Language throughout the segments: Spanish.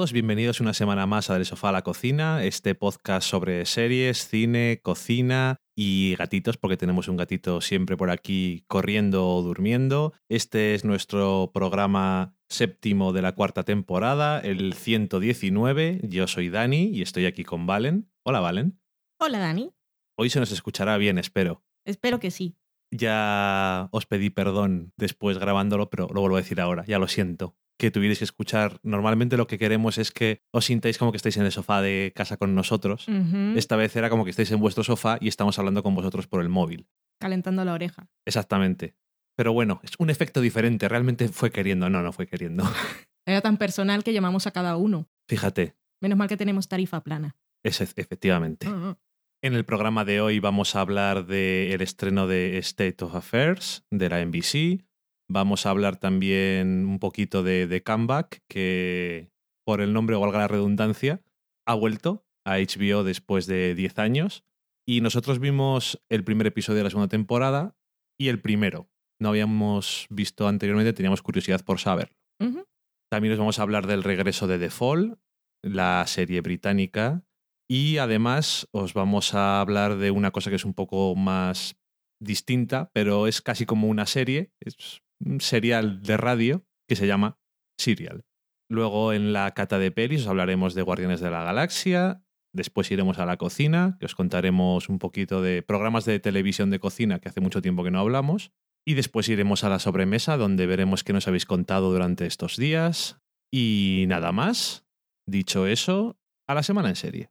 Todos, bienvenidos una semana más a Del Sofá a la Cocina, este podcast sobre series, cine, cocina y gatitos, porque tenemos un gatito siempre por aquí corriendo o durmiendo. Este es nuestro programa séptimo de la cuarta temporada, el 119. Yo soy Dani y estoy aquí con Valen. Hola Valen. Hola Dani. Hoy se nos escuchará bien, espero. Espero que sí. Ya os pedí perdón después grabándolo, pero lo vuelvo a decir ahora, ya lo siento que tuvierais que escuchar. Normalmente lo que queremos es que os sintáis como que estáis en el sofá de casa con nosotros. Esta vez era como que estáis en vuestro sofá y estamos hablando con vosotros por el móvil. Calentando la oreja. Exactamente. Pero bueno, es un efecto diferente. Realmente fue queriendo. No, no fue queriendo. Era tan personal que llamamos a cada uno. Fíjate, Menos mal que tenemos tarifa plana. es efectivamente. Ujú. En el programa de hoy vamos a hablar del estreno de State of Affairs de la NBC. Vamos a hablar también un poquito de, de Comeback, que por el nombre o valga la redundancia, ha vuelto a HBO después de 10 años. Y nosotros vimos el primer episodio de la segunda temporada y el primero. No habíamos visto anteriormente, teníamos curiosidad por saber. Ujú. También os vamos a hablar del regreso de The Fall, la serie británica. Y además os vamos a hablar de una cosa que es un poco más distinta, pero es casi como una serie. Es serial de radio que se llama Serial. Luego en la cata de pelis os hablaremos de Guardianes de la Galaxia. Después iremos a la cocina, que os contaremos un poquito de programas de televisión de cocina que hace mucho tiempo que no hablamos. Y después iremos a la sobremesa, donde veremos qué nos habéis contado durante estos días. Y nada más. Dicho eso, a la semana en serie.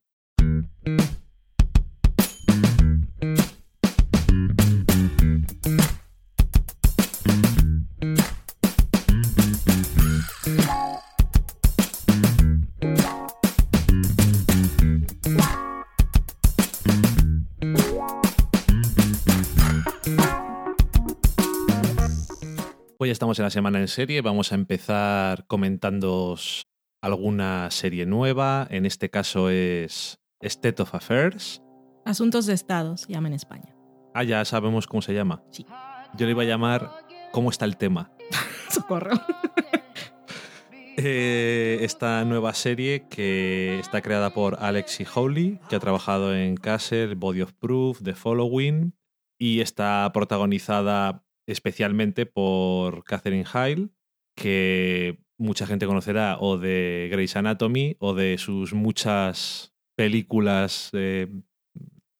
Hoy ya estamos en la semana en serie. Vamos a empezar comentándoos alguna serie nueva. En este caso es State of Affairs. Asuntos de Estado se llama en España. Ah, ya sabemos cómo se llama. Sí. Yo le iba a llamar ¿Cómo está el tema? Socorro. Eh, esta nueva serie que está creada por Alexi Howley, que ha trabajado en Castle, Body of Proof, The Following, y está protagonizada especialmente por Catherine Hale, que mucha gente conocerá o de Grey's Anatomy o de sus muchas películas eh,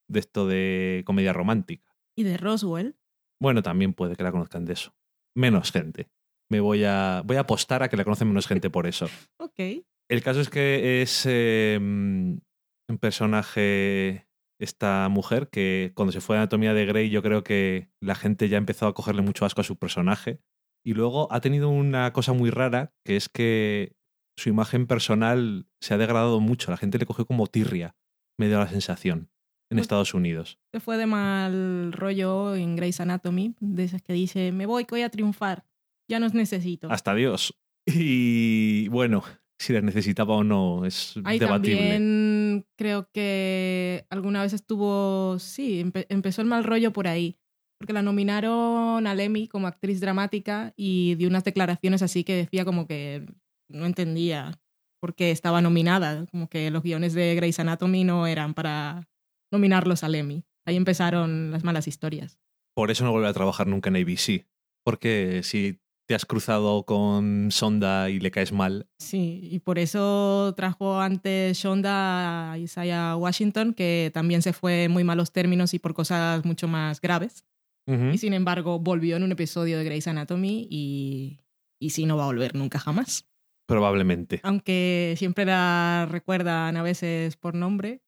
de esto de comedia romántica. Y de Roswell. Bueno, también puede que la conozcan de eso. Menos gente. Me voy a, voy a apostar a que la conocen menos gente por eso. Ok. El caso es que es eh, un personaje, esta mujer, que cuando se fue a Anatomía de Grey yo creo que la gente ya empezó a cogerle mucho asco a su personaje. Y luego ha tenido una cosa muy rara, que es que su imagen personal se ha degradado mucho. La gente le cogió como tirria, me dio la sensación, en Pues- Estados Unidos. Se fue de mal rollo en Grey's Anatomy, de esas que dice, me voy, que voy a triunfar. Ya nos necesito. Hasta Dios. Y bueno, si la necesitaba o no es debatible. también creo que alguna vez estuvo, sí, empe- empezó el mal rollo por ahí, porque la nominaron al Emmy como actriz dramática y dio unas declaraciones así que decía como que no entendía por qué estaba nominada, como que los guiones de Grey's Anatomy no eran para nominarlos al Emmy. Ahí empezaron las malas historias. Por eso no vuelve a trabajar nunca en ABC. Porque si te has cruzado con Sonda y le caes mal, Sí, y por eso trajo antes Shonda a Isaiah Washington, que también se fue en muy malos términos y por cosas mucho más graves. Y sin embargo, volvió en un episodio de Grey's Anatomy y, y sí, no va a volver nunca jamás. probablemente. Aunque siempre la recuerdan a veces por nombre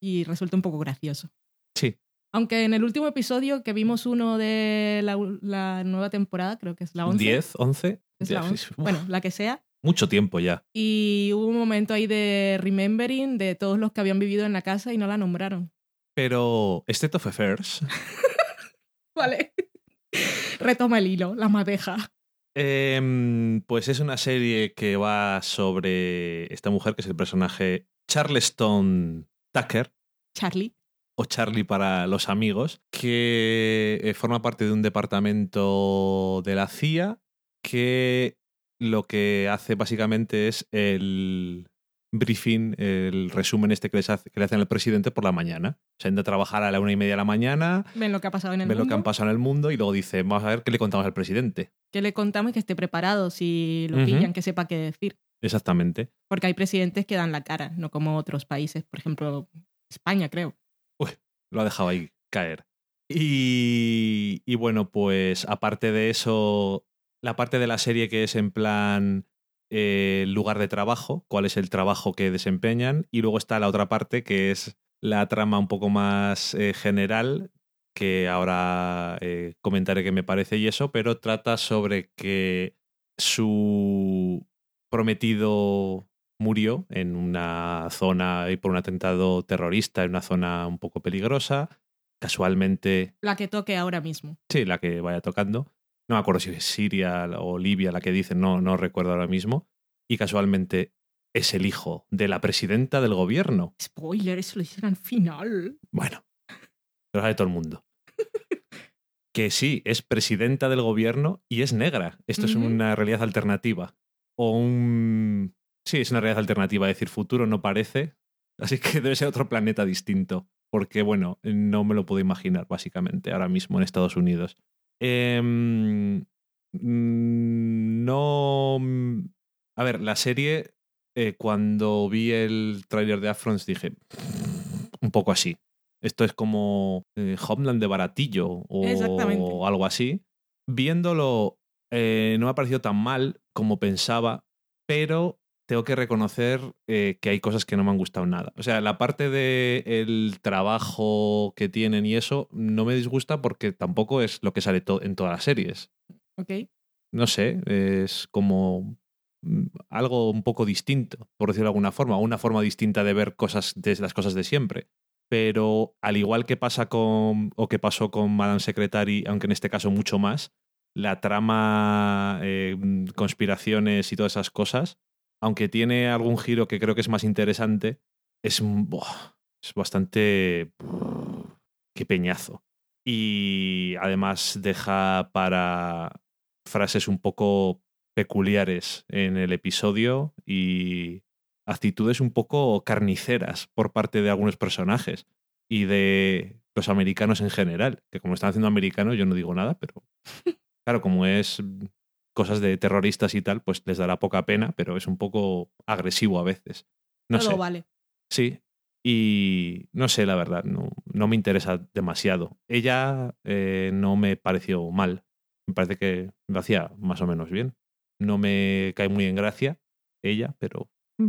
y resulta un poco gracioso. Sí, Aunque en el último episodio que vimos uno de la, la nueva temporada, creo que es la 11. 10, 11. Es la ya, 11. uf, Bueno, la que sea. Mucho tiempo ya. Y hubo un momento ahí de remembering de todos los que habían vivido en la casa y no la nombraron. Pero State of Affairs Vale. Retoma el hilo, la madeja. Em, pues es una serie que va sobre esta mujer que es el personaje Charleston Tucker, Charlie. O Charlie para los amigos, que eh, forma parte de un departamento de la CIA que lo que hace básicamente es el briefing, el resumen este que, les hace- que le hacen al presidente por la mañana. Se entra a trabajar a la una y media de la mañana, Ven lo que ha pasado en el ve lo que han pasado en el mundo y luego dice, vamos a ver qué le contamos al presidente. que le contamos y que esté preparado si lo Ujú. pillan, que sepa qué decir. Exactamente. Porque hay presidentes que dan la cara, no como otros países. Por ejemplo, España, creo. Lo ha dejado ahí caer. Y, y bueno, pues aparte de eso, la parte de la serie que es en plan eh, lugar de trabajo, cuál es el trabajo que desempeñan, y luego está la otra parte que es la trama un poco más eh, general, que ahora eh, comentaré qué me parece y eso, pero trata sobre que su prometido murió en una zona y por un atentado terrorista, en una zona un poco peligrosa. Casualmente, La que toque ahora mismo. sí, la que vaya tocando. No me acuerdo si es Siria o Libia la que dicen, no, no recuerdo ahora mismo. Y casualmente es el hijo de la presidenta del gobierno. Spoiler, eso lo hicieron al final. Bueno, lo sabe todo el mundo. que sí, es presidenta del gobierno y es negra. Esto es una realidad alternativa. O un... Sí, es una realidad alternativa. Es decir, futuro no parece. Así que debe ser otro planeta distinto. Porque, bueno, no me lo puedo imaginar, básicamente, ahora mismo en Estados Unidos. Em, mm, no... A ver, la serie, eh, cuando vi el tráiler de Afrons dije, un poco así. Esto es como eh, Homeland de baratillo o algo así. Viéndolo, eh, no me ha parecido tan mal como pensaba, pero tengo que reconocer eh, que hay cosas que no me han gustado nada. O sea, la parte del trabajo que tienen y eso no me disgusta porque tampoco es lo que sale to- en todas las series. ¿Ok? No sé, es como mm, algo un poco distinto, por decirlo de alguna forma, una forma distinta de ver cosas de las cosas de siempre. Pero al igual que pasa con o que pasó con Madame Secretary, aunque en este caso mucho más, la trama, eh, conspiraciones y todas esas cosas, aunque tiene algún giro que creo que es más interesante, es, es bastante... qué peñazo. Y además deja para frases un poco peculiares en el episodio y actitudes un poco carniceras por parte de algunos personajes y de los americanos en general, que como están haciendo americanos yo no digo nada, pero claro, como es cosas de terroristas y tal, pues les dará poca pena, pero es un poco agresivo a veces. No sé. vale. Sí. Y no sé, la verdad, no, no me interesa demasiado. Ella eh, no me pareció mal. Me parece que lo hacía más o menos bien. No me cae muy en gracia ella, pero mm,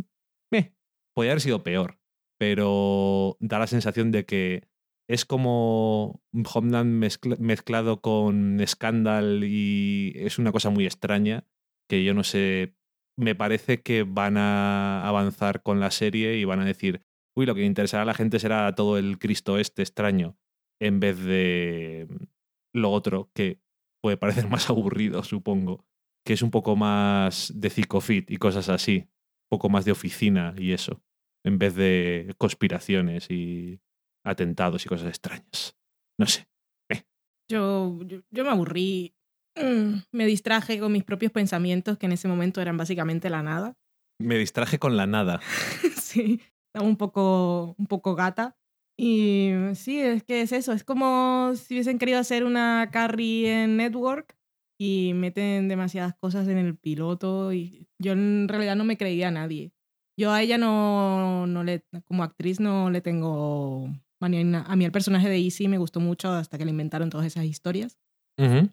eh, podría haber sido peor. Pero da la sensación de que es como Homeland mezcla- mezclado con Scandal y es una cosa muy extraña que yo no sé. Me parece que van a avanzar con la serie y van a decir, uy, lo que interesará a la gente será todo el Cristo este extraño, en vez de lo otro, que puede parecer más aburrido, supongo, que es un poco más de psicofit y cosas así, un poco más de oficina y eso, en vez de conspiraciones y atentados y cosas extrañas. No sé. Yo, yo, yo me aburrí. Mm, Me distraje con mis propios pensamientos, que en ese momento eran básicamente la nada. Me distraje con la nada. sí, estaba un poco, un poco gata. Y sí, es que es eso. Es como si hubiesen querido hacer una Carrie en Network y meten demasiadas cosas en el piloto. Y yo en realidad no me creía a nadie. Yo a ella no, no le, como actriz no le tengo A mí el personaje de Easy me gustó mucho hasta que le inventaron todas esas historias.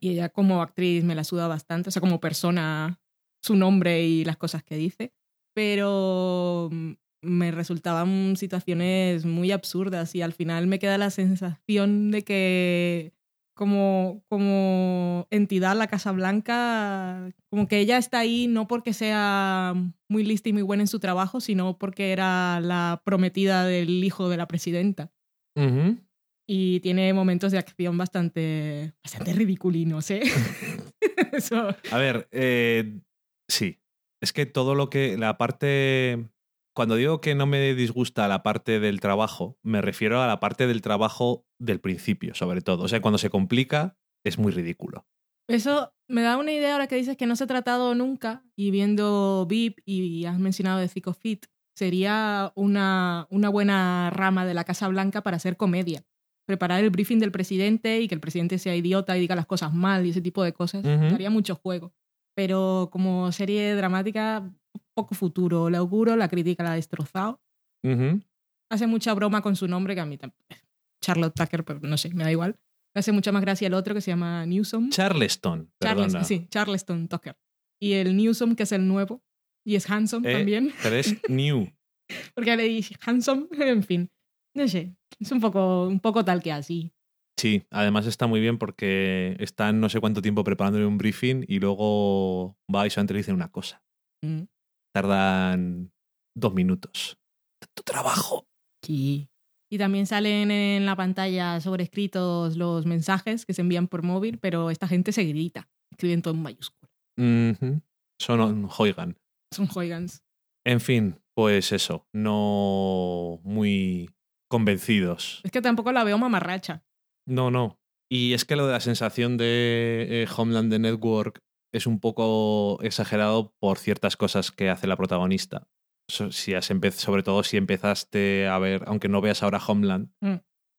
Y ella como actriz me la suda bastante, o sea, como persona, su nombre y las cosas que dice. Pero mm, me resultaban situaciones muy absurdas y al final me queda la sensación de que como, como entidad la Casa Blanca, como que ella está ahí no porque sea muy lista y muy buena en su trabajo, sino porque era la prometida del hijo de la presidenta Y tiene momentos de acción bastante, bastante ridiculinos, ¿eh? Eso. A ver, eh, sí. Es que todo lo que. La parte. Cuando digo que no me disgusta la parte del trabajo, me refiero a la parte del trabajo del principio, sobre todo. O sea, cuando se complica, es muy ridículo. Eso me da una idea ahora que dices que no se ha tratado nunca y viendo VIP y has mencionado de Fit, sería una, una buena rama de la Casa Blanca para hacer comedia. Preparar el briefing del presidente y que el presidente sea idiota y diga las cosas mal y ese tipo de cosas. Daría mucho juego. Pero como serie dramática, poco futuro. Le auguro, la crítica la ha destrozado. Hace mucha broma con su nombre que a mí también. Charlotte Tucker, pero no sé, me da igual. Me hace mucha más gracia el otro que se llama Newsom. Charleston. Charleston, sí, Charleston Tucker. Y el Newsom, que es el nuevo. Y es handsome eh, también. Pero es new. Porque le dije handsome, en fin. No sé, es un poco, un poco tal que así. Sí, además está muy bien porque están no sé cuánto tiempo preparándole un briefing y luego va y solamente le dicen una cosa. Mm. Tardan dos minutos. Tu trabajo. Sí. Y también salen en la pantalla sobrescritos los mensajes que se envían por móvil, pero esta gente se grita, escriben todo en mayúscula. Son Hoigan. Son Hoigans. En fin, pues eso, no muy convencidos. Es que tampoco la veo mamarracha. No, no. Y es que lo de la sensación de eh, Homeland the Network es un poco exagerado por ciertas cosas que hace la protagonista si has sobre todo si empezaste a ver, aunque no veas ahora Homeland, mm.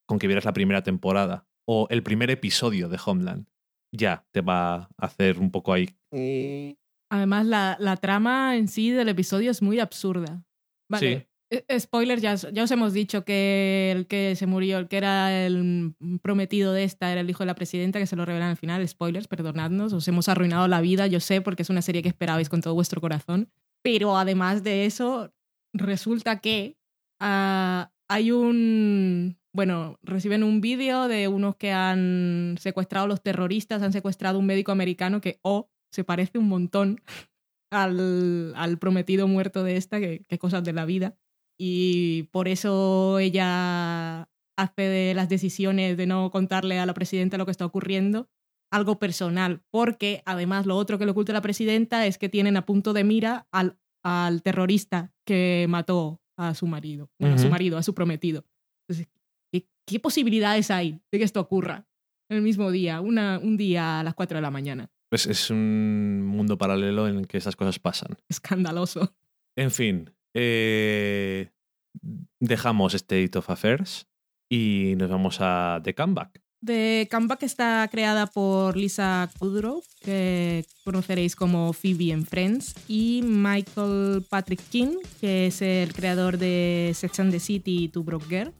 con que vieras la primera temporada o el primer episodio de Homeland, ya te va a hacer un poco ahí. Además, la, la trama en sí del episodio es muy absurda. Vale. E, e, spoiler, ya, ya os hemos dicho que el que se murió, el que era el prometido de esta, era el hijo de la presidenta, que se lo revelan al final. Spoilers, perdonadnos, os hemos arruinado la vida, yo sé, porque es una serie que esperabais con todo vuestro corazón. Pero además de eso, resulta que ah, hay un... Bueno, reciben un vídeo de unos que han secuestrado a los terroristas, han secuestrado a un médico americano que, oh, se parece un montón al, al prometido muerto de esta, que, que cosas de la vida. Y por eso ella hace de las decisiones de no contarle a la presidenta lo que está ocurriendo algo personal, porque además lo otro que le oculta la presidenta es que tienen a punto de mira al, al terrorista que mató a su marido, a su marido, a su prometido. Entonces, ¿qué, posibilidades hay de que esto ocurra en el mismo día, una, un día a las 4 de la mañana? Pues es un mundo paralelo en el que esas cosas pasan. Escandaloso. En fin, eh, dejamos State of Affairs y nos vamos a The Comeback. The Comeback está creada por Lisa Kudrow, que conoceréis como Phoebe en Friends, y Michael Patrick King, que es el creador de Sex and the City y Two Broke Girl.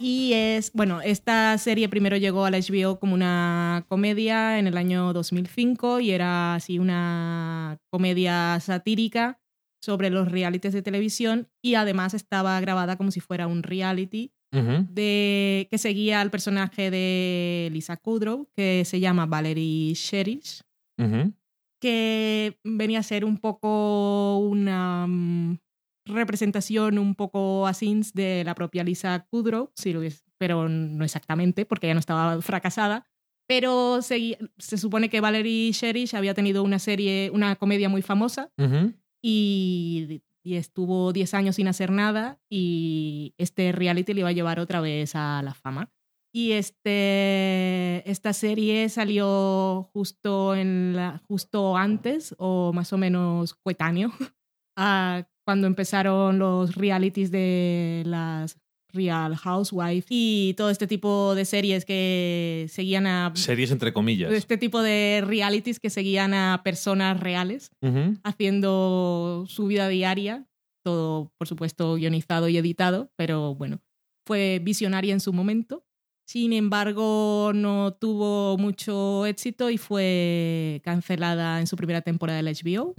Y es, bueno, esta serie primero llegó a la HBO como una comedia en el año 2005 y era así una comedia satírica sobre los realities de televisión y además estaba grabada como si fuera un reality de, que seguía al personaje de Lisa Kudrow, que se llama Valerie Sherish, que venía a ser un poco una mm, representación un poco así de la propia Lisa Kudrow, pero no exactamente, porque ella no estaba fracasada. Pero se, se supone que Valerie Sherish había tenido una serie, una comedia muy famosa y y estuvo 10 años sin hacer nada y este reality le iba a llevar otra vez a la fama. Y este, esta serie salió justo, en la, justo antes o más o menos coetáneo a cuando empezaron los realities de las Real Housewife y todo este tipo de series que seguían a... Series entre comillas. Este tipo de realities que seguían a personas reales haciendo su vida diaria, todo por supuesto guionizado y editado, pero bueno, fue visionaria en su momento. Sin embargo, no tuvo mucho éxito y fue cancelada en su primera temporada del HBO.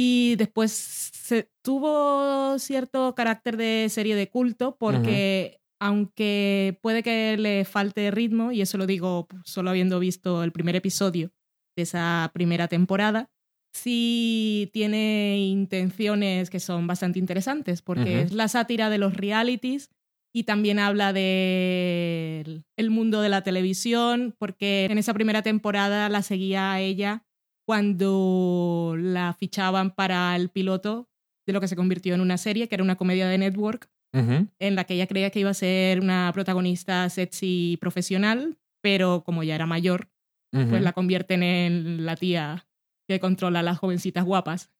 Y después se, tuvo cierto carácter de serie de culto porque aunque puede que le falte ritmo, y eso lo digo solo habiendo visto el primer episodio de esa primera temporada, sí tiene intenciones que son bastante interesantes porque es la sátira de los realities y también habla del el mundo de la televisión porque en esa primera temporada la seguía a ella cuando la fichaban para el piloto de lo que se convirtió en una serie, que era una comedia de network, en la que ella creía que iba a ser una protagonista sexy profesional, pero como ya era mayor, pues la convierten en la tía que controla a las jovencitas guapas.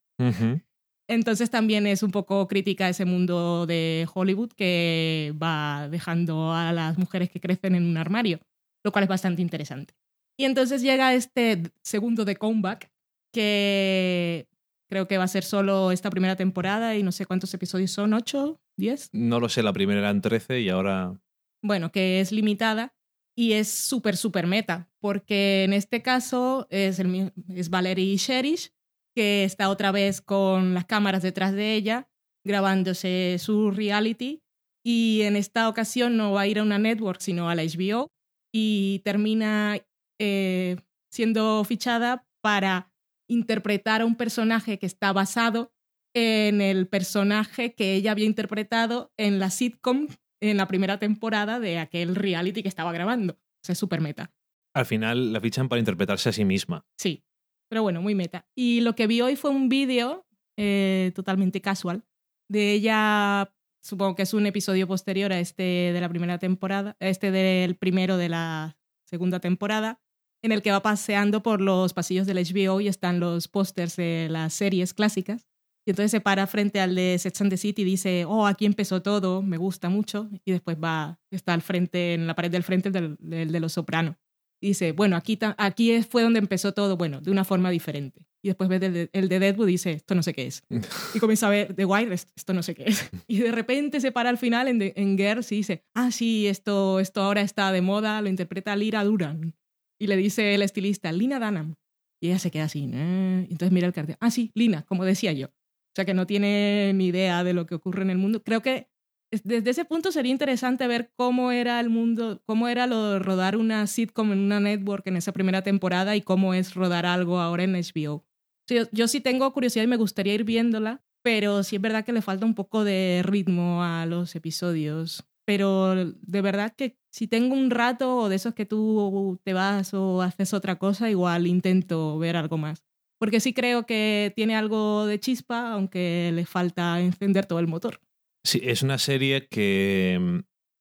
Entonces también es un poco crítica a ese mundo de Hollywood que va dejando a las mujeres que crecen en un armario, lo cual es bastante interesante. Y entonces llega este segundo de Comeback, que creo que va a ser solo esta primera temporada y no sé cuántos episodios son, ¿8? ¿10? No lo sé, la primera eran 13 y ahora... bueno, que es limitada y es súper, súper meta, porque en este caso es, el, es Valerie Sherish, que está otra vez con las cámaras detrás de ella, grabándose su reality, y en esta ocasión no va a ir a una network, sino a la HBO, y termina eh, siendo fichada para interpretar a un personaje que está basado en el personaje que ella había interpretado en la sitcom en la primera temporada de aquel reality que estaba grabando. O sea, es súper meta. Al final la fichan para interpretarse a sí misma. Sí, pero bueno, muy meta. Y lo que vi hoy fue un vídeo eh, totalmente casual de ella, supongo que es un episodio posterior a este de la primera temporada, este del primero de la segunda temporada, en el que va paseando por los pasillos del HBO y están los pósters de las series clásicas. Y entonces se para frente al de Sex and the City y dice, oh, aquí empezó todo, me gusta mucho. Y después va, está al frente, en la pared del frente del, del de Los Sopranos dice, bueno, aquí, aquí fue donde empezó todo, bueno, de una forma diferente. Y después ves el de, el de Deadwood y dice, esto no sé qué es. Y comienza a ver The Wire, "Est- esto no sé qué es. Y de repente se para al final en, en Girls y dice, ah, sí, esto, esto ahora está de moda, lo interpreta Lira Duran. Y le dice el estilista, Lina Dunham. Y ella se queda así. Y entonces mira el cartel, ah, sí, Lina, como decía yo. O sea que no tiene ni idea de lo que ocurre en el mundo. Creo que es- desde ese punto sería interesante ver cómo era el mundo, cómo era lo de rodar una sitcom en una network en esa primera temporada y cómo es rodar algo ahora en HBO. Yo, yo sí tengo curiosidad y me gustaría ir viéndola, pero sí es verdad que le falta un poco de ritmo a los episodios. Pero de verdad que si tengo un rato o de esos que tú te vas o haces otra cosa, igual intento ver algo más. Porque sí creo que tiene algo de chispa, aunque le falta encender todo el motor. Sí, es una serie que mm,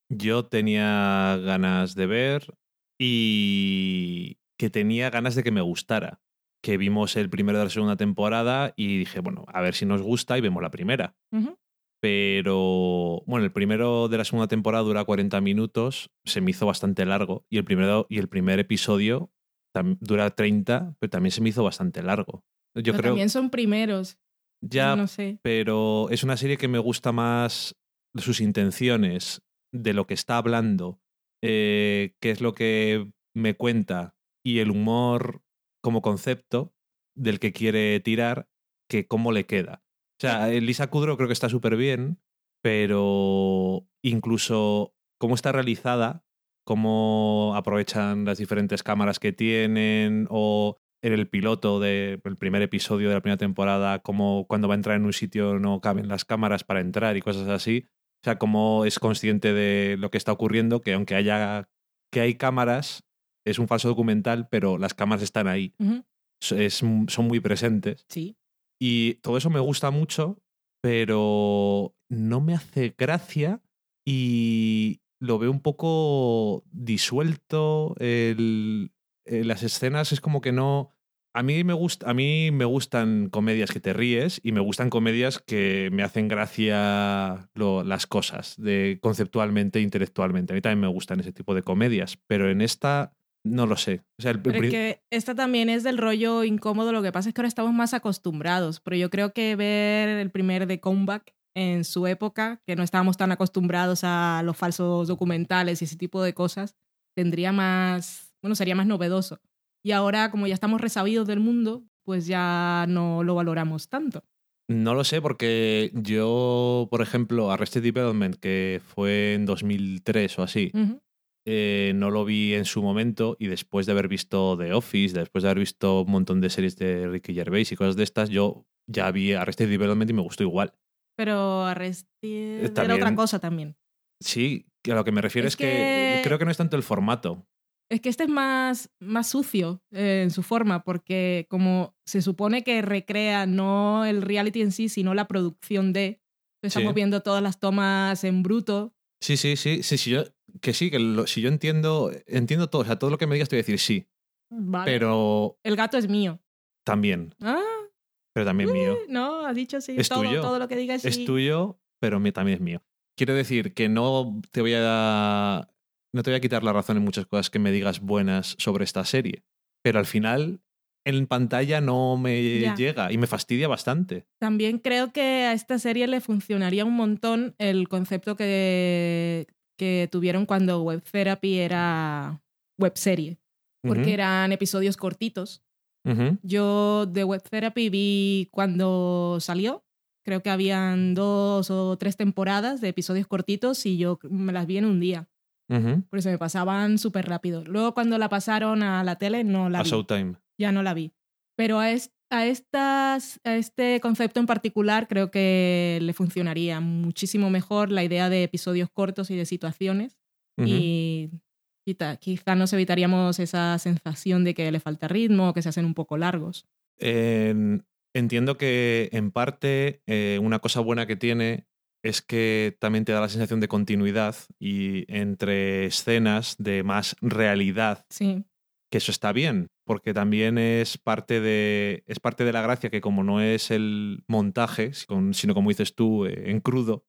yo tenía ganas de ver y que tenía ganas de que me gustara. Que vimos el primero de la segunda temporada y dije, bueno, a ver si nos gusta y vemos la primera. Ujú. Pero bueno, el primero de la segunda temporada dura 40 minutos, se me hizo bastante largo. Y el, primero, y el primer episodio dura 30, pero también se me hizo bastante largo. Yo Pero creo también son primeros. ya no sé. pero es una serie que me gusta más sus intenciones, de lo que está hablando, eh, qué es lo que me cuenta y el humor como concepto del que quiere tirar, que cómo le queda. O sea, Lisa Kudrow creo que está súper bien, pero incluso cómo está realizada, cómo aprovechan las diferentes cámaras que tienen o en el piloto del primer episodio de la primera temporada, como cuando va a entrar en un sitio no caben las cámaras para entrar y cosas así. O sea, cómo es consciente de lo que está ocurriendo, que aunque haya que hay cámaras, es un falso documental, pero las cámaras están ahí, es- son muy presentes. Sí. Y todo eso me gusta mucho, pero no me hace gracia y lo veo un poco disuelto. El, eh, las escenas es como que no. A mí, me gusta, a mí me gustan comedias que te ríes y me gustan comedias que me hacen gracia lo- las cosas, de conceptualmente intelectualmente. A mí también me gustan ese tipo de comedias, pero en esta no lo sé. O sea, el- el Pero es pri- que esta también es del rollo incómodo. Lo que pasa es que ahora estamos más acostumbrados. Pero yo creo que ver el primer de Comeback en su época, que no estábamos tan acostumbrados a los falsos documentales y ese tipo de cosas, tendría más, bueno, sería más novedoso. Y ahora, como ya estamos resabidos del mundo, pues ya no lo valoramos tanto. No lo sé porque yo, por ejemplo, Arrested Development, que fue en 2003 o así. Eh, no lo vi en su momento y después de haber visto The Office, después de haber visto un montón de series de Ricky Gervais y cosas de estas, yo ya vi Arrested Development y me gustó igual. Pero Arrested era también- otra cosa también. Sí, a lo que me refiero es, Es que... que- creo que no es tanto el formato. Es que este es más, más sucio eh, en su forma, porque como se supone que recrea no el reality en sí, sino la producción de. Estamos Sí. viendo todas las tomas en bruto. Sí, sí, sí, sí, sí yo, que sí, que lo- si yo entiendo, entiendo todo, o sea, todo lo que me digas te voy a decir sí. Vale. pero El gato es mío. también, Ah, pero también mío. no, has dicho sí. Es todo, tuyo. todo lo que digas sí. Es tuyo, pero mi- también es mío. Quiero decir que no te voy a no te voy a quitar la razón en muchas cosas que me digas buenas sobre esta serie, pero al final en pantalla no me Ya. llega y me fastidia bastante. También creo que a esta serie le funcionaría un montón el concepto que, que tuvieron cuando Web Therapy era webserie, porque Ujú, eran episodios cortitos. ujú, Yo de Web Therapy vi cuando salió, creo que habían dos o tres temporadas de episodios cortitos y yo me las vi en un día, ujú. porque se me pasaban súper rápido. Luego cuando la pasaron a la tele no la A vi Showtime. ya no la vi. Pero a, es- a, estas, a este concepto en particular creo que le funcionaría muchísimo mejor la idea de episodios cortos y de situaciones. Y quizá, quizá nos evitaríamos esa sensación de que le falta ritmo o que se hacen un poco largos. En- entiendo que en parte eh, una cosa buena que tiene es que también te da la sensación de continuidad y entre escenas de más realidad, Sí, que eso está bien, porque también es parte de, es parte de la gracia que como no es el montaje, sino como dices tú, eh, en crudo,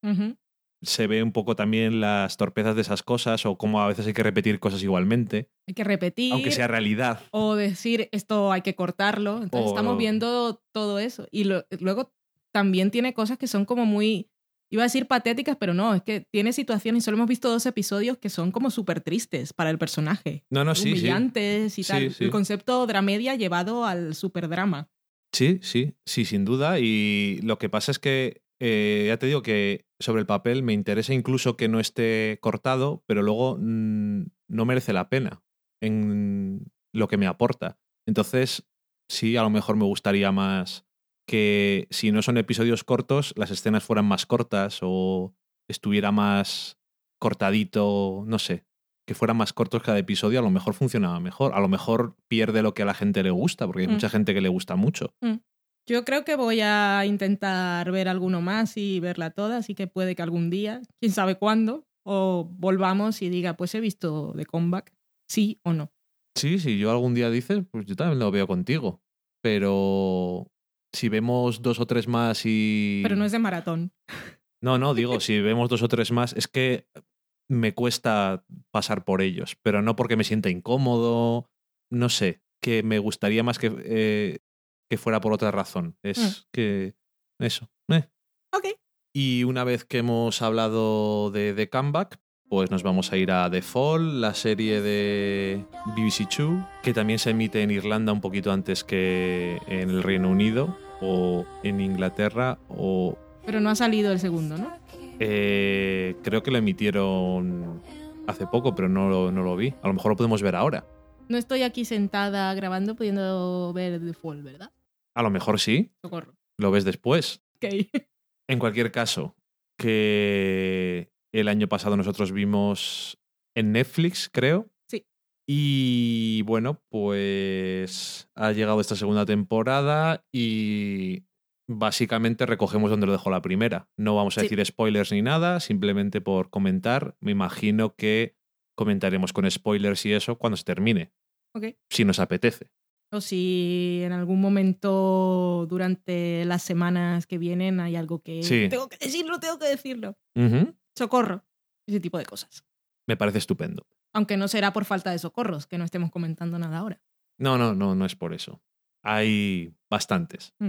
se ve un poco también las torpezas de esas cosas o cómo a veces hay que repetir cosas igualmente, hay que repetir. aunque sea realidad. o decir esto hay que cortarlo. Entonces O- estamos viendo todo eso. Y lo- luego también tiene cosas que son como muy, iba a decir patéticas, pero no, es que tiene situaciones, y solo hemos visto dos episodios que son como súper tristes para el personaje. No, no, sí, sí. humillantes y tal. sí. El concepto dramedia llevado al superdrama. Sí, sí, sí, sin duda. Y lo que pasa es que eh, ya te digo que sobre el papel me interesa incluso que no esté cortado, pero luego mm, no merece la pena en lo que me aporta. Entonces, sí, a lo mejor me gustaría más que si no son episodios cortos, las escenas fueran más cortas o estuviera más cortadito, no sé, que fueran más cortos cada episodio, a lo mejor funcionaba mejor. A lo mejor pierde lo que a la gente le gusta, porque hay Mm. mucha gente que le gusta mucho. Yo creo que voy a intentar ver alguno más y verla toda, así que puede que algún día, quién sabe cuándo, o volvamos y diga, pues he visto The Comeback, sí o no. Sí, si yo algún día dices, pues yo también lo veo contigo. Pero si vemos dos o tres más y. Pero no es de maratón. No, no, digo, si vemos dos o tres más, es que me cuesta pasar por ellos, pero no porque me sienta incómodo, no sé, que me gustaría más que, eh, que fuera por otra razón. Es Mm. que eso. eh. Ok. Y una vez que hemos hablado de The Comeback, pues nos vamos a ir a The Fall, la serie de BBC Two, que también se emite en Irlanda un poquito antes que en el Reino Unido o en Inglaterra o Pero no ha salido el segundo, ¿no? eh, creo que lo emitieron hace poco, pero no lo, no lo vi. A lo mejor lo podemos ver ahora. No estoy aquí sentada grabando pudiendo ver The Fall, ¿verdad? A lo mejor sí, Socorro. lo ves después. Ok. En cualquier caso, que el año pasado nosotros vimos en Netflix, creo. Sí. Y bueno, pues ha llegado esta segunda temporada y básicamente recogemos donde lo dejó la primera. No vamos a Sí. decir spoilers ni nada, simplemente por comentar. Me imagino que comentaremos con spoilers y eso cuando se termine, Ok. si nos apetece. O si en algún momento durante las semanas que vienen hay algo que Sí. tengo que decirlo, tengo que decirlo. Socorro. Ese tipo de cosas. Me parece estupendo. Aunque no será por falta de socorros, que no estemos comentando nada ahora. No, no, no, no es por eso. Hay bastantes. Mm.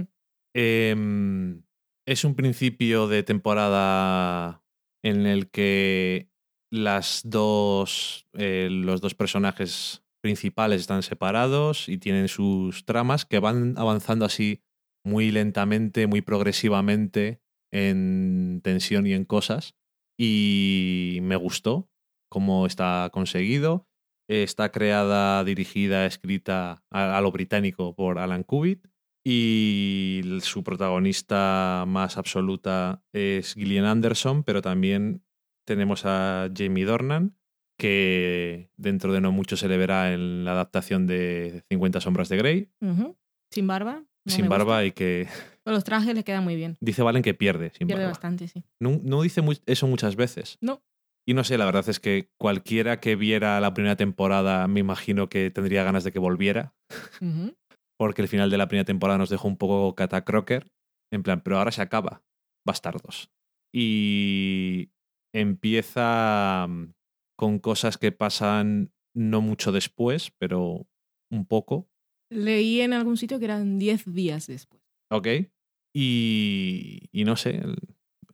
Em, es un principio de temporada en el que las dos, eh, los dos personajes principales están separados y tienen sus tramas que van avanzando así muy lentamente, muy progresivamente en tensión y en cosas. Y me gustó cómo está conseguido. Está creada, dirigida, escrita a, lo británico por Alan Cubitt. Y su protagonista más absoluta es Gillian Anderson, pero también tenemos a Jamie Dornan, que dentro de no mucho se le verá en la adaptación de 50 Sombras de Grey. Sin barba. No sin barba gusta. y que Pero los trajes le quedan muy bien. dice Valen que pierde sin Pierde barba. bastante, sí. No, no dice eso muchas veces. No. Y no sé, la verdad es que cualquiera que viera la primera temporada me imagino que tendría ganas de que volviera. Porque el final de la primera temporada nos dejó un poco catacroker. En plan, pero ahora se acaba. Bastardos. Y empieza mm, con cosas que pasan no mucho después, pero un poco. Leí en algún sitio que eran 10 días después. ¿Ok? Y, y no sé, el-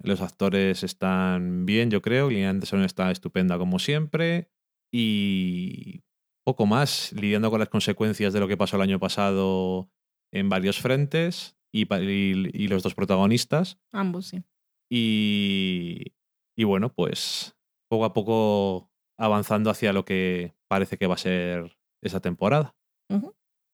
los actores están bien, yo creo. Gillian Anderson está estupenda como siempre. Y poco más, lidiando con las consecuencias de lo que pasó el año pasado en varios frentes y, pa- y- y los dos protagonistas. Ambos, sí. Y, y bueno, pues poco a poco avanzando hacia lo que parece que va a ser esa temporada.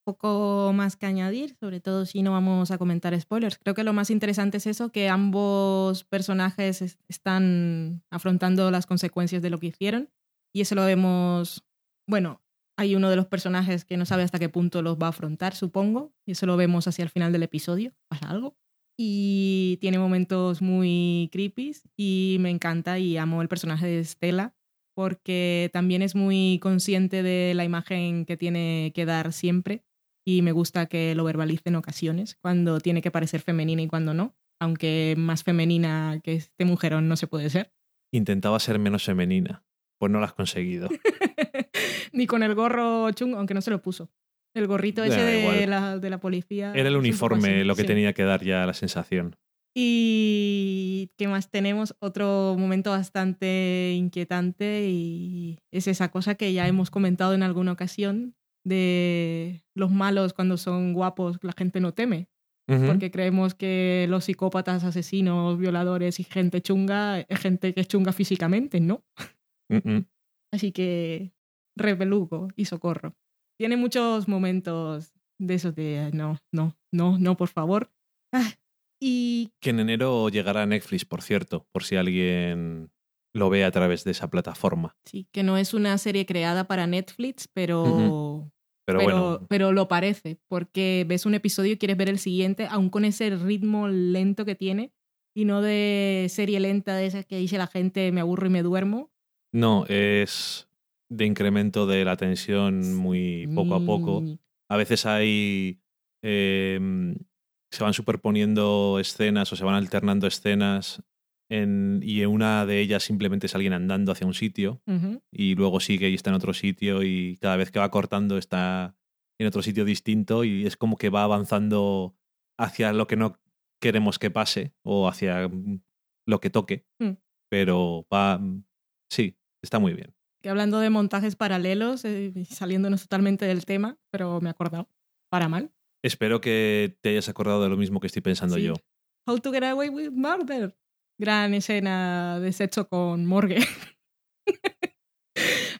Poco más que añadir, sobre todo si no vamos a comentar spoilers. Creo que lo más interesante es eso, que ambos personajes es- están afrontando las consecuencias de lo que hicieron. Y eso lo vemos, bueno, hay uno de los personajes que no sabe hasta qué punto los va a afrontar, supongo. Y eso lo vemos hacia el final del episodio. Pasa algo. Y tiene momentos muy creepy y me encanta y amo el personaje de Stella porque también es muy consciente de la imagen que tiene que dar siempre y me gusta que lo verbalice en ocasiones, cuando tiene que parecer femenina y cuando no, aunque más femenina que este mujerón no se puede ser. Intentaba ser menos femenina, pues no lo has conseguido. Ni con el gorro chungo, aunque no se lo puso. El gorrito ese de la, de la policía. Era el uniforme así, lo que sí. tenía que dar ya la sensación. Y qué más tenemos, otro momento bastante inquietante y es esa cosa que ya hemos comentado en alguna ocasión de los malos cuando son guapos la gente no teme, porque creemos que los psicópatas, asesinos, violadores y gente chunga es gente que es chunga físicamente, ¿no? Así que rebelugo y socorro. Tiene muchos momentos de esos de no, no, no, no, por favor. Ah, y Que en enero llegará a Netflix, por cierto, por si alguien lo ve a través de esa plataforma. Sí, que no es una serie creada para Netflix, pero. Pero, pero, bueno, pero lo parece, porque ves un episodio y quieres ver el siguiente, aún con ese ritmo lento que tiene, y no de serie lenta de esas que dice la gente me aburro y me duermo. no, es de incremento de la tensión muy poco a poco. A veces hay. eh, se van superponiendo escenas o se van alternando escenas en- y en una de ellas simplemente es alguien andando hacia un sitio y luego sigue y está en otro sitio y cada vez que va cortando está en otro sitio distinto y es como que va avanzando hacia lo que no queremos que pase o hacia lo que toque. Mm. Pero va... Sí, está muy bien. Que hablando de montajes paralelos, eh, saliéndonos totalmente del tema, pero me he acordado. Para mal. Espero que te hayas acordado de lo mismo que estoy pensando Sí. yo. How to get away with murder. Gran escena de sexo con Morgue.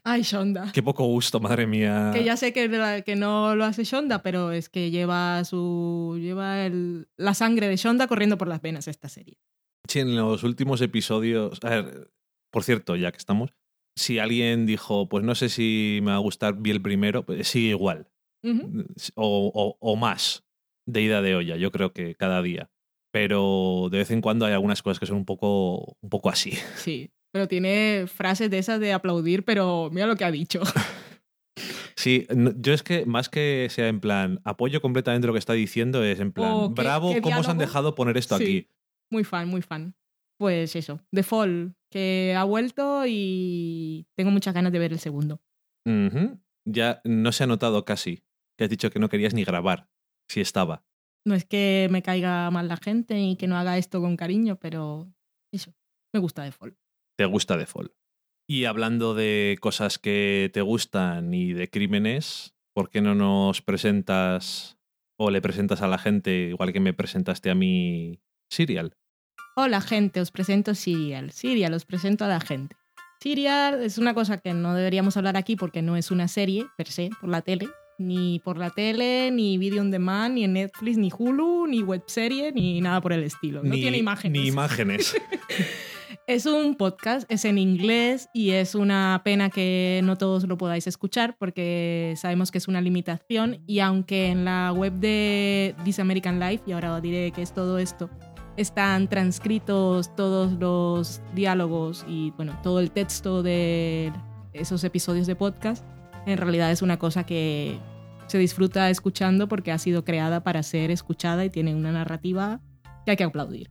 Ay, Shonda. Qué poco gusto, madre mía. Que ya sé que, no lo hace Shonda, pero es que lleva su lleva el- la sangre de Shonda corriendo por las venas esta serie. Sí, en los últimos episodios. A ver, por cierto, ya que estamos, si alguien dijo, pues no sé si me va a gustar, vi el primero, pues sigue igual. Ujú. O, o- o más de ida de olla, yo creo que cada día. Pero de vez en cuando hay algunas cosas que son un poco, un poco así. Sí, pero tiene frases de esas de aplaudir, pero mira lo que ha dicho. Sí, yo es que más que sea en plan apoyo completamente lo que está diciendo, es en plan, O qué- bravo, qué ¿cómo os han dejado poner esto Sí. aquí? Muy fan, muy fan. Pues eso, The Fall, que ha vuelto y tengo muchas ganas de ver el segundo. Ya no se ha notado casi que has dicho que no querías ni grabar, si estaba. No es que me caiga mal la gente y que no haga esto con cariño, pero eso, me gusta The Fall. Te gusta Fall. Y hablando de cosas que te gustan y de crímenes, ¿por qué no nos presentas o le presentas a la gente, igual que me presentaste a mí, Serial? Hola gente, os presento Serial. Serial, os presento a la gente. Serial es una cosa que no deberíamos hablar aquí porque no es una serie per se, por la tele. Ni por la tele, ni video on demand, ni en Netflix, ni Hulu, ni webserie, ni nada por el estilo. No Ni- tiene imágenes. Ni imágenes. Es un podcast, es en inglés y es una pena que no todos lo podáis escuchar porque sabemos que es una limitación y aunque en la web de This American Life, y ahora os diré qué es todo esto, están transcritos todos los diálogos y bueno, todo el texto de esos episodios de podcast, en realidad es una cosa que se disfruta escuchando porque ha sido creada para ser escuchada y tiene una narrativa que hay que aplaudir.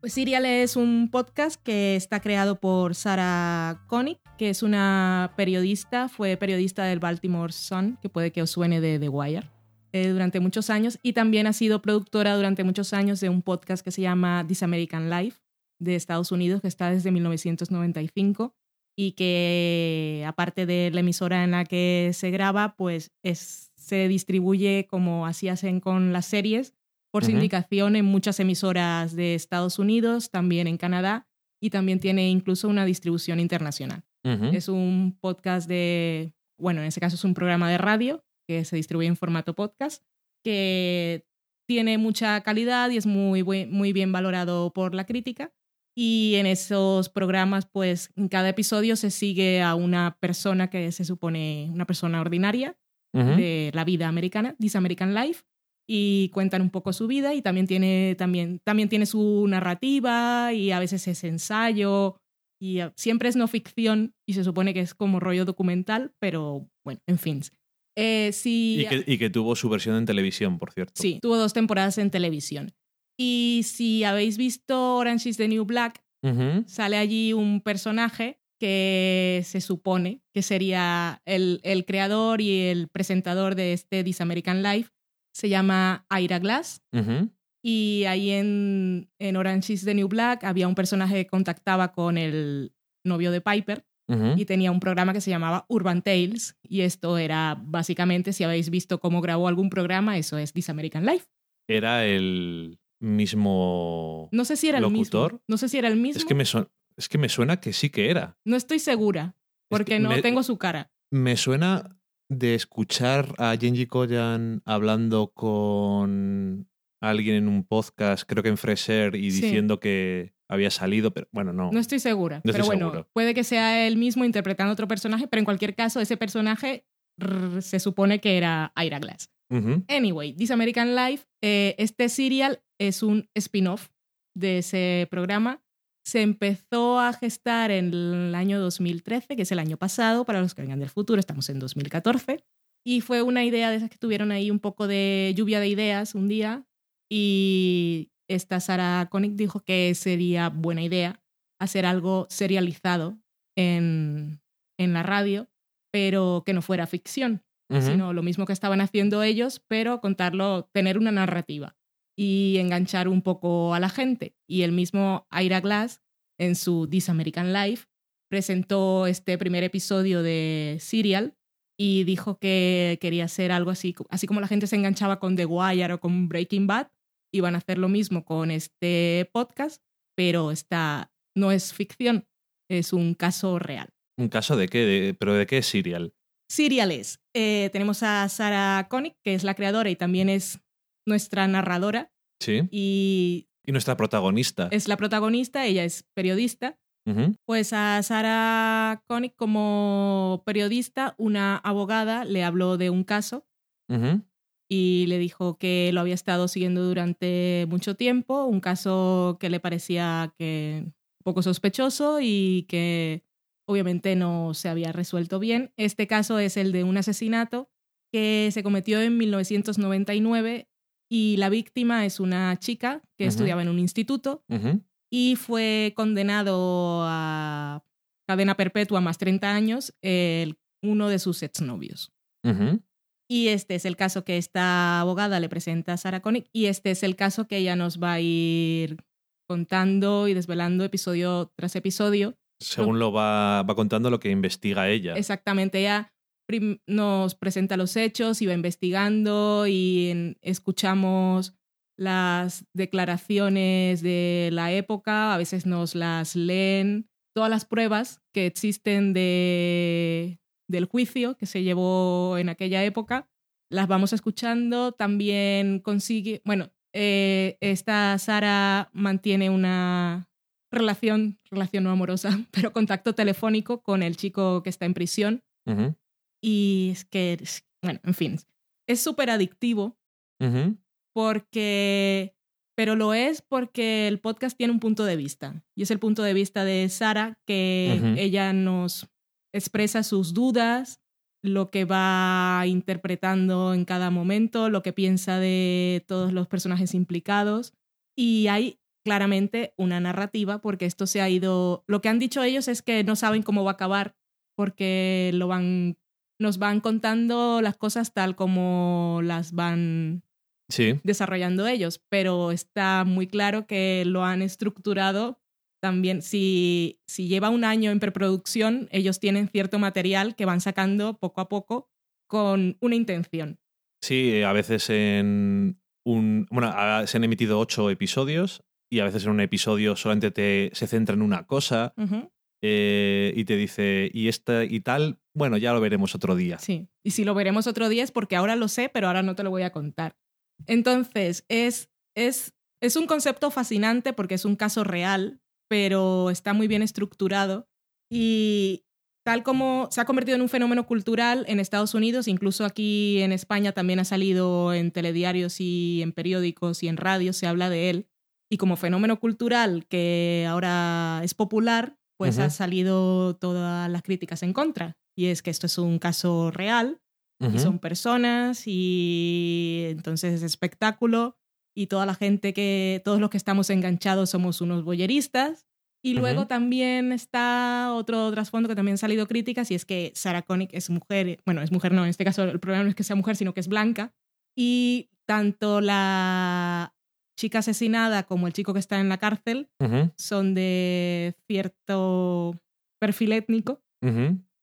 Pues Serial es un podcast que está creado por Sarah Koenig, que es una periodista, fue periodista del Baltimore Sun, que puede que os suene de The Wire, eh, durante muchos años, y también ha sido productora durante muchos años de un podcast que se llama This American Life de Estados Unidos, que está desde 1995 y que aparte de la emisora en la que se graba, pues se distribuye como así hacen con las series, por sindicación en muchas emisoras de Estados Unidos, también en Canadá y también tiene incluso una distribución internacional. Es un podcast de, bueno, en ese caso es un programa de radio que se distribuye en formato podcast, que tiene mucha calidad y es muy, muy bien valorado por la crítica. Y en esos programas, pues en cada episodio se sigue a una persona que se supone una persona ordinaria de la vida americana, This American Life, y cuentan un poco su vida y también tiene, también, también tiene su narrativa y a veces es ensayo y siempre es no ficción y se supone que es como rollo documental, pero bueno, en fin. Eh, y, que, tuvo su versión en televisión, por cierto. Sí, tuvo dos temporadas en televisión. Y si habéis visto Orange is the New Black, sale allí un personaje que se supone que sería el, el, creador y el presentador de este This American Life, se llama Ira Glass. Y ahí en, en Orange is the New Black había un personaje que contactaba con el novio de Piper y tenía un programa que se llamaba Urban Tales. Y esto era básicamente, si habéis visto cómo grabó algún programa, eso es This American Life. Era el mismo. No sé si era el mismo. No sé si era el mismo. Es que me, es que me suena que sí que era. No estoy segura, porque no tengo su cara. Me suena de escuchar a Genji Koyan hablando con alguien en un podcast, creo que en Freser, y diciendo que había salido, pero bueno, no. No estoy segura, pero bueno, puede que sea él mismo interpretando otro personaje, pero en cualquier caso, ese personaje se supone que era Ira Glass. Anyway, This American Life, eh, este serial es un spin-off de ese programa. Se empezó a gestar en el año 2013, que es el año pasado, para los que vengan del futuro, estamos en 2014, y fue una idea de esas que tuvieron ahí un poco de lluvia de ideas un día, y esta Sara Koenig dijo que sería buena idea hacer algo serializado en, en la radio, pero que no fuera ficción, sino lo mismo que estaban haciendo ellos, pero contarlo, tener una narrativa y enganchar un poco a la gente. Y el mismo Ira Glass, en su This American Life, presentó este primer episodio de Serial y dijo que quería hacer algo así, así como la gente se enganchaba con The Wire o con Breaking Bad, iban a hacer lo mismo con este podcast, pero esta no es ficción, es un caso real. ¿Un caso de qué? ¿Pero de qué es Serial? Serial es. Eh, tenemos a Sarah Koenig, que es la creadora y también es nuestra narradora. Sí. Y, y nuestra protagonista. Es la protagonista, ella es periodista. Pues a Sara Koenig como periodista, una abogada le habló de un caso y le dijo que lo había estado siguiendo durante mucho tiempo, un caso que le parecía que un poco sospechoso y que obviamente no se había resuelto bien. Este caso es el de un asesinato que se cometió en 1999 y la víctima es una chica que estudiaba en un instituto y fue condenado a cadena perpetua más 30 años el, uno de sus exnovios. Y este es el caso que esta abogada le presenta a Sarah Koenig y este es el caso que ella nos va a ir contando y desvelando episodio tras episodio. Según lo va, va contando lo que investiga ella. Exactamente, ella nos presenta los hechos y va investigando y escuchamos las declaraciones de la época, a veces nos las leen, todas las pruebas que existen de, del juicio que se llevó en aquella época, las vamos escuchando, también consigue, bueno, eh, esta Sara mantiene una relación, relación no amorosa, pero contacto telefónico con el chico que está en prisión. Y es que, bueno, en fin, es súper adictivo porque pero lo es porque el podcast tiene un punto de vista. Y es el punto de vista de Sara, que ella nos expresa sus dudas, lo que va interpretando en cada momento, lo que piensa de todos los personajes implicados. Y hay claramente una narrativa porque esto se ha ido... Lo que han dicho ellos es que no saben cómo va a acabar porque lo van, nos van contando las cosas tal como las van Sí, desarrollando ellos, pero está muy claro que lo han estructurado también. Si, si lleva un año en preproducción, ellos tienen cierto material que van sacando poco a poco con una intención. sí, a veces en un... Bueno, se han emitido ocho episodios y a veces en un episodio solamente te, se centra en una cosa eh, y te dice, y esta y tal, bueno, ya lo veremos otro día. Sí. Y si lo veremos otro día es porque ahora lo sé, pero ahora no te lo voy a contar. Entonces, es, es, es un concepto fascinante porque es un caso real, pero está muy bien estructurado y tal como se ha convertido en un fenómeno cultural en Estados Unidos, incluso aquí en España también ha salido en telediarios y en periódicos y en radio, se habla de él. Y como fenómeno cultural que ahora es popular, pues Ujú. ha salido todas las críticas en contra. Y es que esto es un caso real Ujú. y son personas y entonces es espectáculo y toda la gente que, todos los que estamos enganchados somos unos boyeristas. Y luego Ujú. también está otro trasfondo que también han salido críticas y es que Sarah Connick es mujer, bueno, es mujer no, en este caso el problema no es que sea mujer, sino que es blanca. Y tanto la chica asesinada como el chico que está en la cárcel son de cierto perfil étnico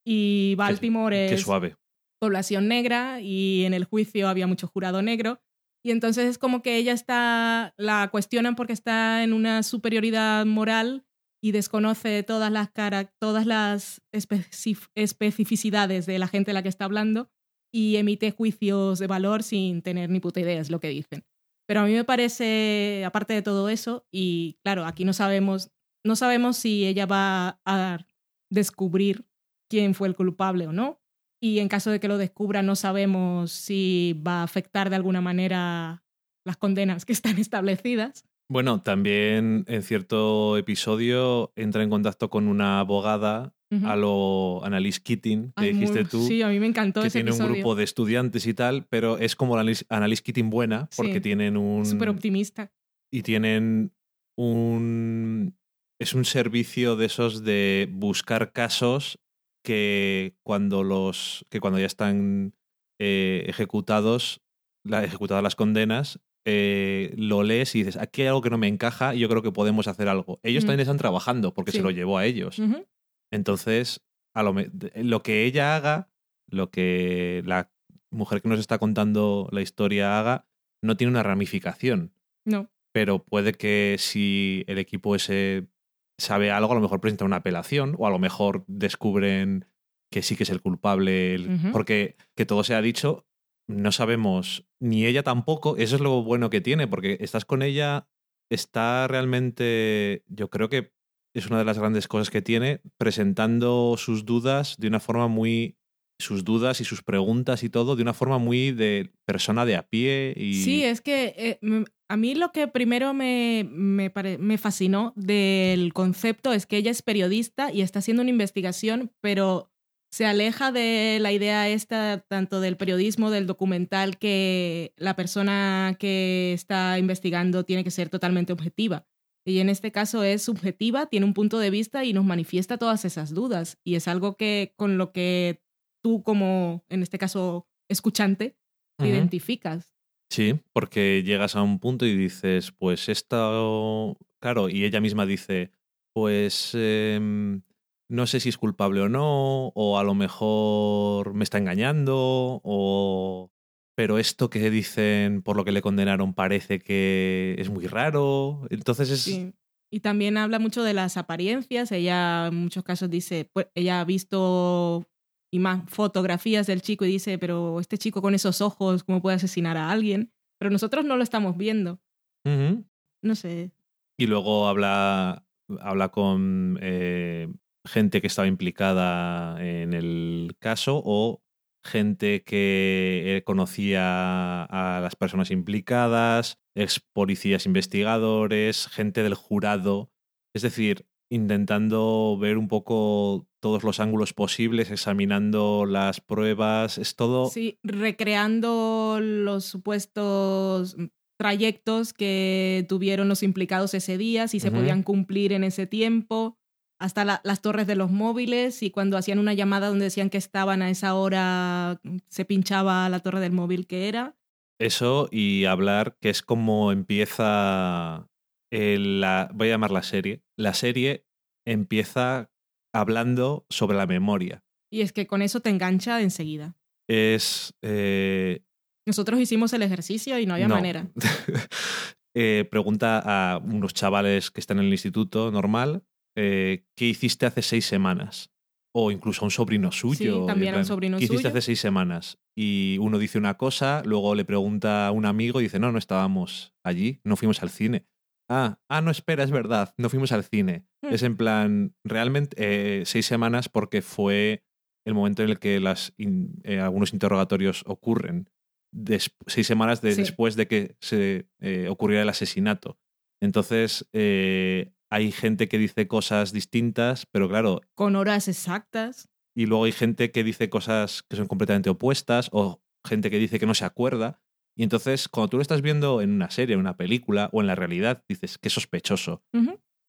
y Baltimore Qué es suave. población negra y en el juicio había mucho jurado negro. Y entonces es como que ella está, la cuestionan porque está en una superioridad moral y desconoce todas las, cara, todas las especif- especificidades de la gente a la que está hablando y emite juicios de valor sin tener ni puta idea, es lo que dicen. Pero a mí me parece, aparte de todo eso, y claro, aquí no sabemos, no sabemos si ella va a descubrir quién fue el culpable o no, y en caso de que lo descubra no sabemos si va a afectar de alguna manera las condenas que están establecidas. Bueno, también en cierto episodio entra en contacto con una abogada A lo Annalise Keating, que Ay, muy- dijiste tú, Sí, a mí me encantó que ese tiene un grupo de estudiantes y tal, pero es como la Annalise, Annalise Keating buena, porque Sí. tienen un... Súper optimista. y tienen un... Es un servicio de esos de buscar casos que cuando los que cuando ya están eh, ejecutados, la, ejecutadas las condenas, eh, lo lees y dices, aquí hay algo que no me encaja y yo creo que podemos hacer algo. Ellos también están trabajando porque se lo llevó a ellos. Entonces, a lo, de- lo que ella haga, lo que la mujer que nos está contando la historia haga, no tiene una ramificación. No. Pero puede que si el equipo ese sabe algo, a lo mejor presenta una apelación o a lo mejor descubren que sí que es el culpable. el-. Porque que todo se ha dicho, no sabemos, ni ella tampoco. Eso es lo bueno que tiene, porque estás con ella, está realmente, yo creo que es una de las grandes cosas que tiene, presentando sus dudas de una forma muy sus dudas y sus preguntas y todo de una forma muy de persona de a pie y Sí, es que eh, a mí lo que primero me, me fascinó del concepto es que ella es periodista y está haciendo una investigación, pero se aleja de la idea esta tanto del periodismo, del documental, que la persona que está investigando tiene que ser totalmente objetiva. Y en este caso es subjetiva, tiene un punto de vista y nos manifiesta todas esas dudas. Y es algo que con lo que tú como, en este caso, escuchante, te identificas. Sí, porque llegas a un punto y dices, pues esto, claro, y ella misma dice, pues em, no sé si es culpable o no, o a lo mejor me está engañando, o... Pero esto que dicen por lo que le condenaron parece que es muy raro. Entonces es... Sí. Y también habla mucho de las apariencias. Ella en muchos casos dice, pues ella ha visto y más fotografías del chico y dice, pero este chico con esos ojos, ¿cómo puede asesinar a alguien? Pero nosotros no lo estamos viendo. No sé. Y luego habla, habla con eh, gente que estaba implicada en el caso o gente que eh, conocía a las personas implicadas, ex policías investigadores, gente del jurado. Es decir, intentando ver un poco todos los ángulos posibles, examinando las pruebas, es todo... Sí, recreando los supuestos trayectos que tuvieron los implicados ese día, si se podían cumplir en ese tiempo, hasta la- las torres de los móviles y cuando hacían una llamada donde decían que estaban a esa hora, se pinchaba la torre del móvil que era. Eso y hablar que es como empieza el- la... Voy a llamar la serie. La serie empieza hablando sobre la memoria. Y es que con eso te engancha enseguida. Es... eh, Nosotros hicimos el ejercicio y no había No. manera. Eh, pregunta a unos chavales que están en el instituto normal, eh, ¿qué hiciste hace seis semanas? O incluso a un sobrino suyo. también a un en plan, sobrino ¿Qué hiciste hace seis semanas? Y uno dice una cosa, luego le pregunta a un amigo y dice, no, no estábamos allí, no fuimos al cine. Ah, ah, no, espera, es verdad, no fuimos al cine. Hmm. Es en plan, realmente eh, seis semanas porque fue el momento en el que las in- eh, algunos interrogatorios ocurren. Des- seis semanas de- Sí. después de que se eh, ocurriera el asesinato. Entonces, hay gente que dice cosas distintas, pero claro, Con horas exactas. y luego hay gente que dice cosas que son completamente opuestas o gente que dice que no se acuerda. Y entonces, cuando tú lo estás viendo en una serie, en una película o en la realidad, dices, qué sospechoso.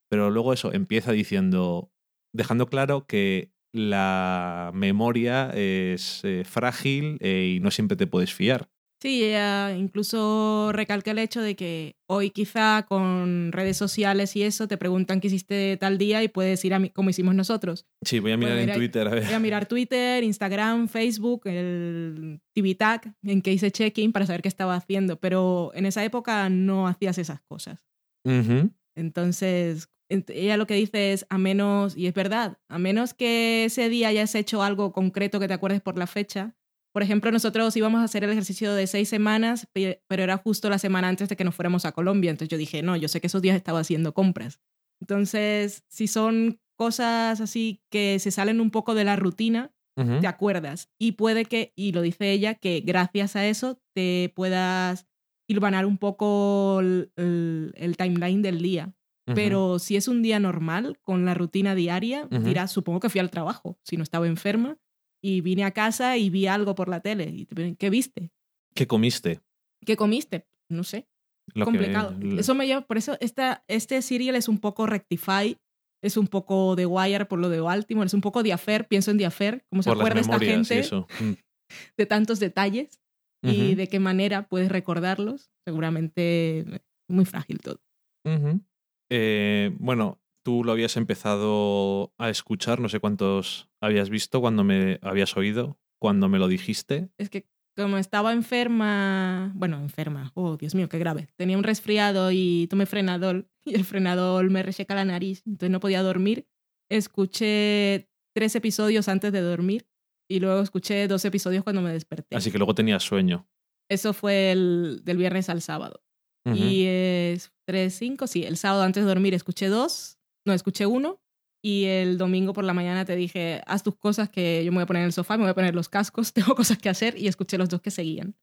Pero luego eso empieza diciendo, dejando claro que la memoria es eh, frágil eh, y no siempre te puedes fiar. Sí, ella incluso recalca el hecho de que hoy quizá con redes sociales y eso te preguntan qué hiciste tal día y puedes ir a mi- como hicimos nosotros. Sí, voy a mirar en Twitter a ver. Voy a mirar Twitter, Instagram, Facebook, el TV Tag en que hice check-in para saber qué estaba haciendo, pero en esa época no hacías esas cosas. Entonces, ent- ella lo que dice es, a menos, y es verdad, a menos que ese día hayas hecho algo concreto que te acuerdes por la fecha. Por ejemplo, nosotros íbamos a hacer el ejercicio de seis semanas, pe- pero era justo la semana antes de que nos fuéramos a Colombia. Entonces yo dije, no, yo sé que esos días estaba haciendo compras. Entonces, si son cosas así que se salen un poco de la rutina, te acuerdas. Y puede que, y lo dice ella, que gracias a eso te puedas hilvanar un poco el, el- el timeline del día. Pero si es un día normal, con la rutina diaria, Ujú. dirás, supongo que fui al trabajo, si no estaba enferma, y vine a casa y vi algo por la tele. Y te- ¿Qué viste? ¿Qué comiste? ¿Qué comiste? No sé. Lo que- complicado. lo- Eso me lleva, por eso esta, este serial es un poco Rectify, es un poco de Wire por lo de Baltimore, es un poco de Affair, pienso en The Affair, cómo se por acuerda esta y gente. Mm. de tantos detalles y Ujú. de qué manera puedes recordarlos. Seguramente muy frágil todo. Ujú. Eh, bueno, tú lo habías empezado a escuchar, no sé cuántos habías visto cuando me habías oído, cuando me lo dijiste. Es que como estaba enferma, bueno, enferma, oh Dios mío, qué grave. Tenía un resfriado y tomé frenadol y el frenadol me reseca la nariz, entonces no podía dormir. Escuché tres episodios antes de dormir y luego escuché dos episodios cuando me desperté. Así que luego tenías sueño. Eso fue el, del viernes al sábado. Y es tres, cinco, sí, el sábado antes de dormir escuché dos, no, escuché uno. Y el domingo por la mañana te dije, haz tus cosas que yo me voy a poner en el sofá, me voy a poner los cascos, tengo cosas que hacer y escuché los dos que seguían.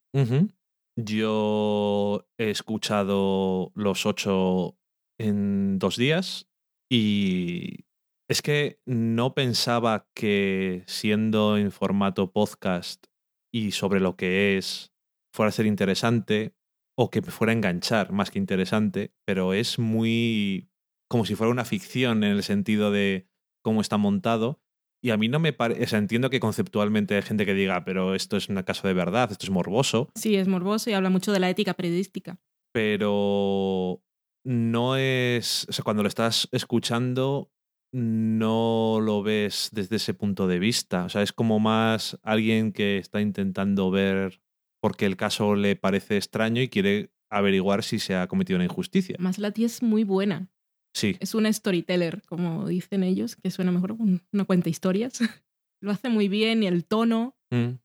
Yo he escuchado los ocho en dos días y es que no pensaba que siendo en formato podcast y sobre lo que es fuera a ser interesante o que me fuera a enganchar más que interesante, pero es muy como si fuera una ficción en el sentido de cómo está montado. Y a mí no me parece, o sea, entiendo que conceptualmente hay gente que diga, pero esto es un caso de verdad, esto es morboso, Sí, es morboso y habla mucho de la ética periodística. pero no es, o sea, cuando lo estás escuchando no lo ves desde ese punto de vista, o sea, es como más alguien que está intentando ver porque el caso le parece extraño y quiere averiguar si se ha cometido una injusticia. Más la tía es muy buena. Sí, Es una storyteller, como dicen ellos, que suena mejor un- una cuenta historias. Lo hace muy bien y el tono Mm.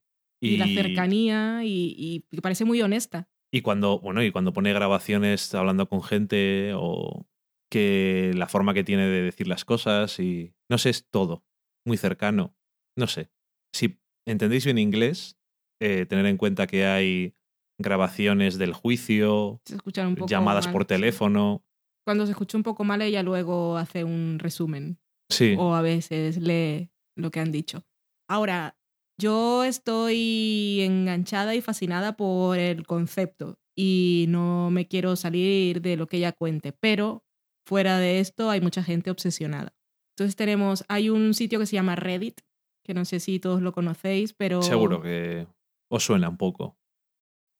y, la cercanía y, y parece muy honesta. Y cuando, bueno, y cuando pone grabaciones hablando con gente o que la forma que tiene de decir las cosas y no sé, es todo muy cercano. No sé. Si entendéis bien inglés, eh, tener en cuenta que hay grabaciones del juicio, Se escuchan un poco llamadas mal, por teléfono. Cuando se escucha un poco mal, ella luego hace un resumen. Sí. o a veces lee lo que han dicho. Ahora, yo estoy enganchada y fascinada por el concepto y no me quiero salir de lo que ella cuente, pero fuera de esto hay mucha gente obsesionada. Entonces tenemos, hay un sitio que se llama Reddit, que no sé si todos lo conocéis, pero Seguro que os suena un poco.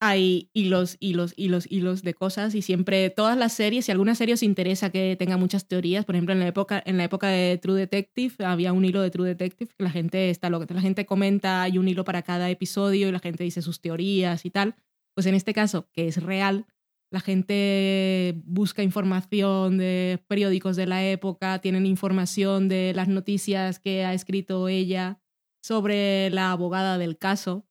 Hay hilos, hilos, hilos, hilos de cosas y siempre todas las series, si alguna serie os interesa que tenga muchas teorías, por ejemplo en la época, en la época de True Detective había un hilo de True Detective que la gente está loca, la gente comenta, hay un hilo para cada episodio y la gente dice sus teorías y tal. Pues en este caso, que es real, la gente busca información de periódicos de la época, tienen información de las noticias que ha escrito ella sobre la abogada del caso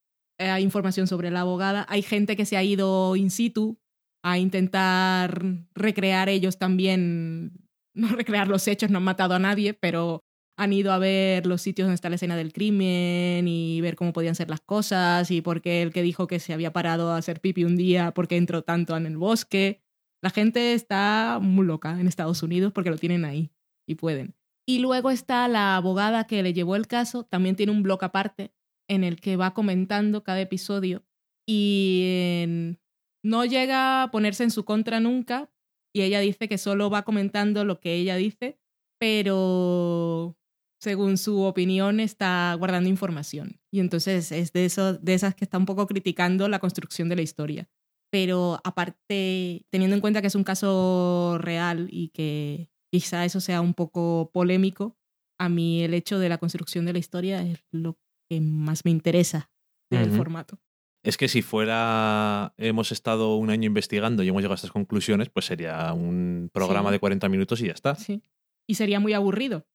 hay información sobre la abogada. Hay gente que se ha ido in situ a intentar recrear ellos también, no recrear los hechos, no han matado a nadie, pero han ido a ver los sitios donde está la escena del crimen y ver cómo podían ser las cosas y por qué el que dijo que se había parado a hacer pipi un día, por qué entró tanto en el bosque. La gente está muy loca en Estados Unidos porque lo tienen ahí y pueden. Y luego está la abogada que le llevó el caso, también tiene un blog aparte en el que va comentando cada episodio y no llega a ponerse en su contra nunca y ella dice que solo va comentando lo que ella dice, pero según su opinión está guardando información. Y entonces es de, eso, de esas que está un poco criticando la construcción de la historia. Pero aparte, teniendo en cuenta que es un caso real y que quizá eso sea un poco polémico, a mí el hecho de la construcción de la historia es lo que más me interesa del formato. Es que si fuera, hemos estado un año investigando y hemos llegado a estas conclusiones, pues sería un programa Sí. de 40 minutos y ya está. Sí. Y sería muy aburrido.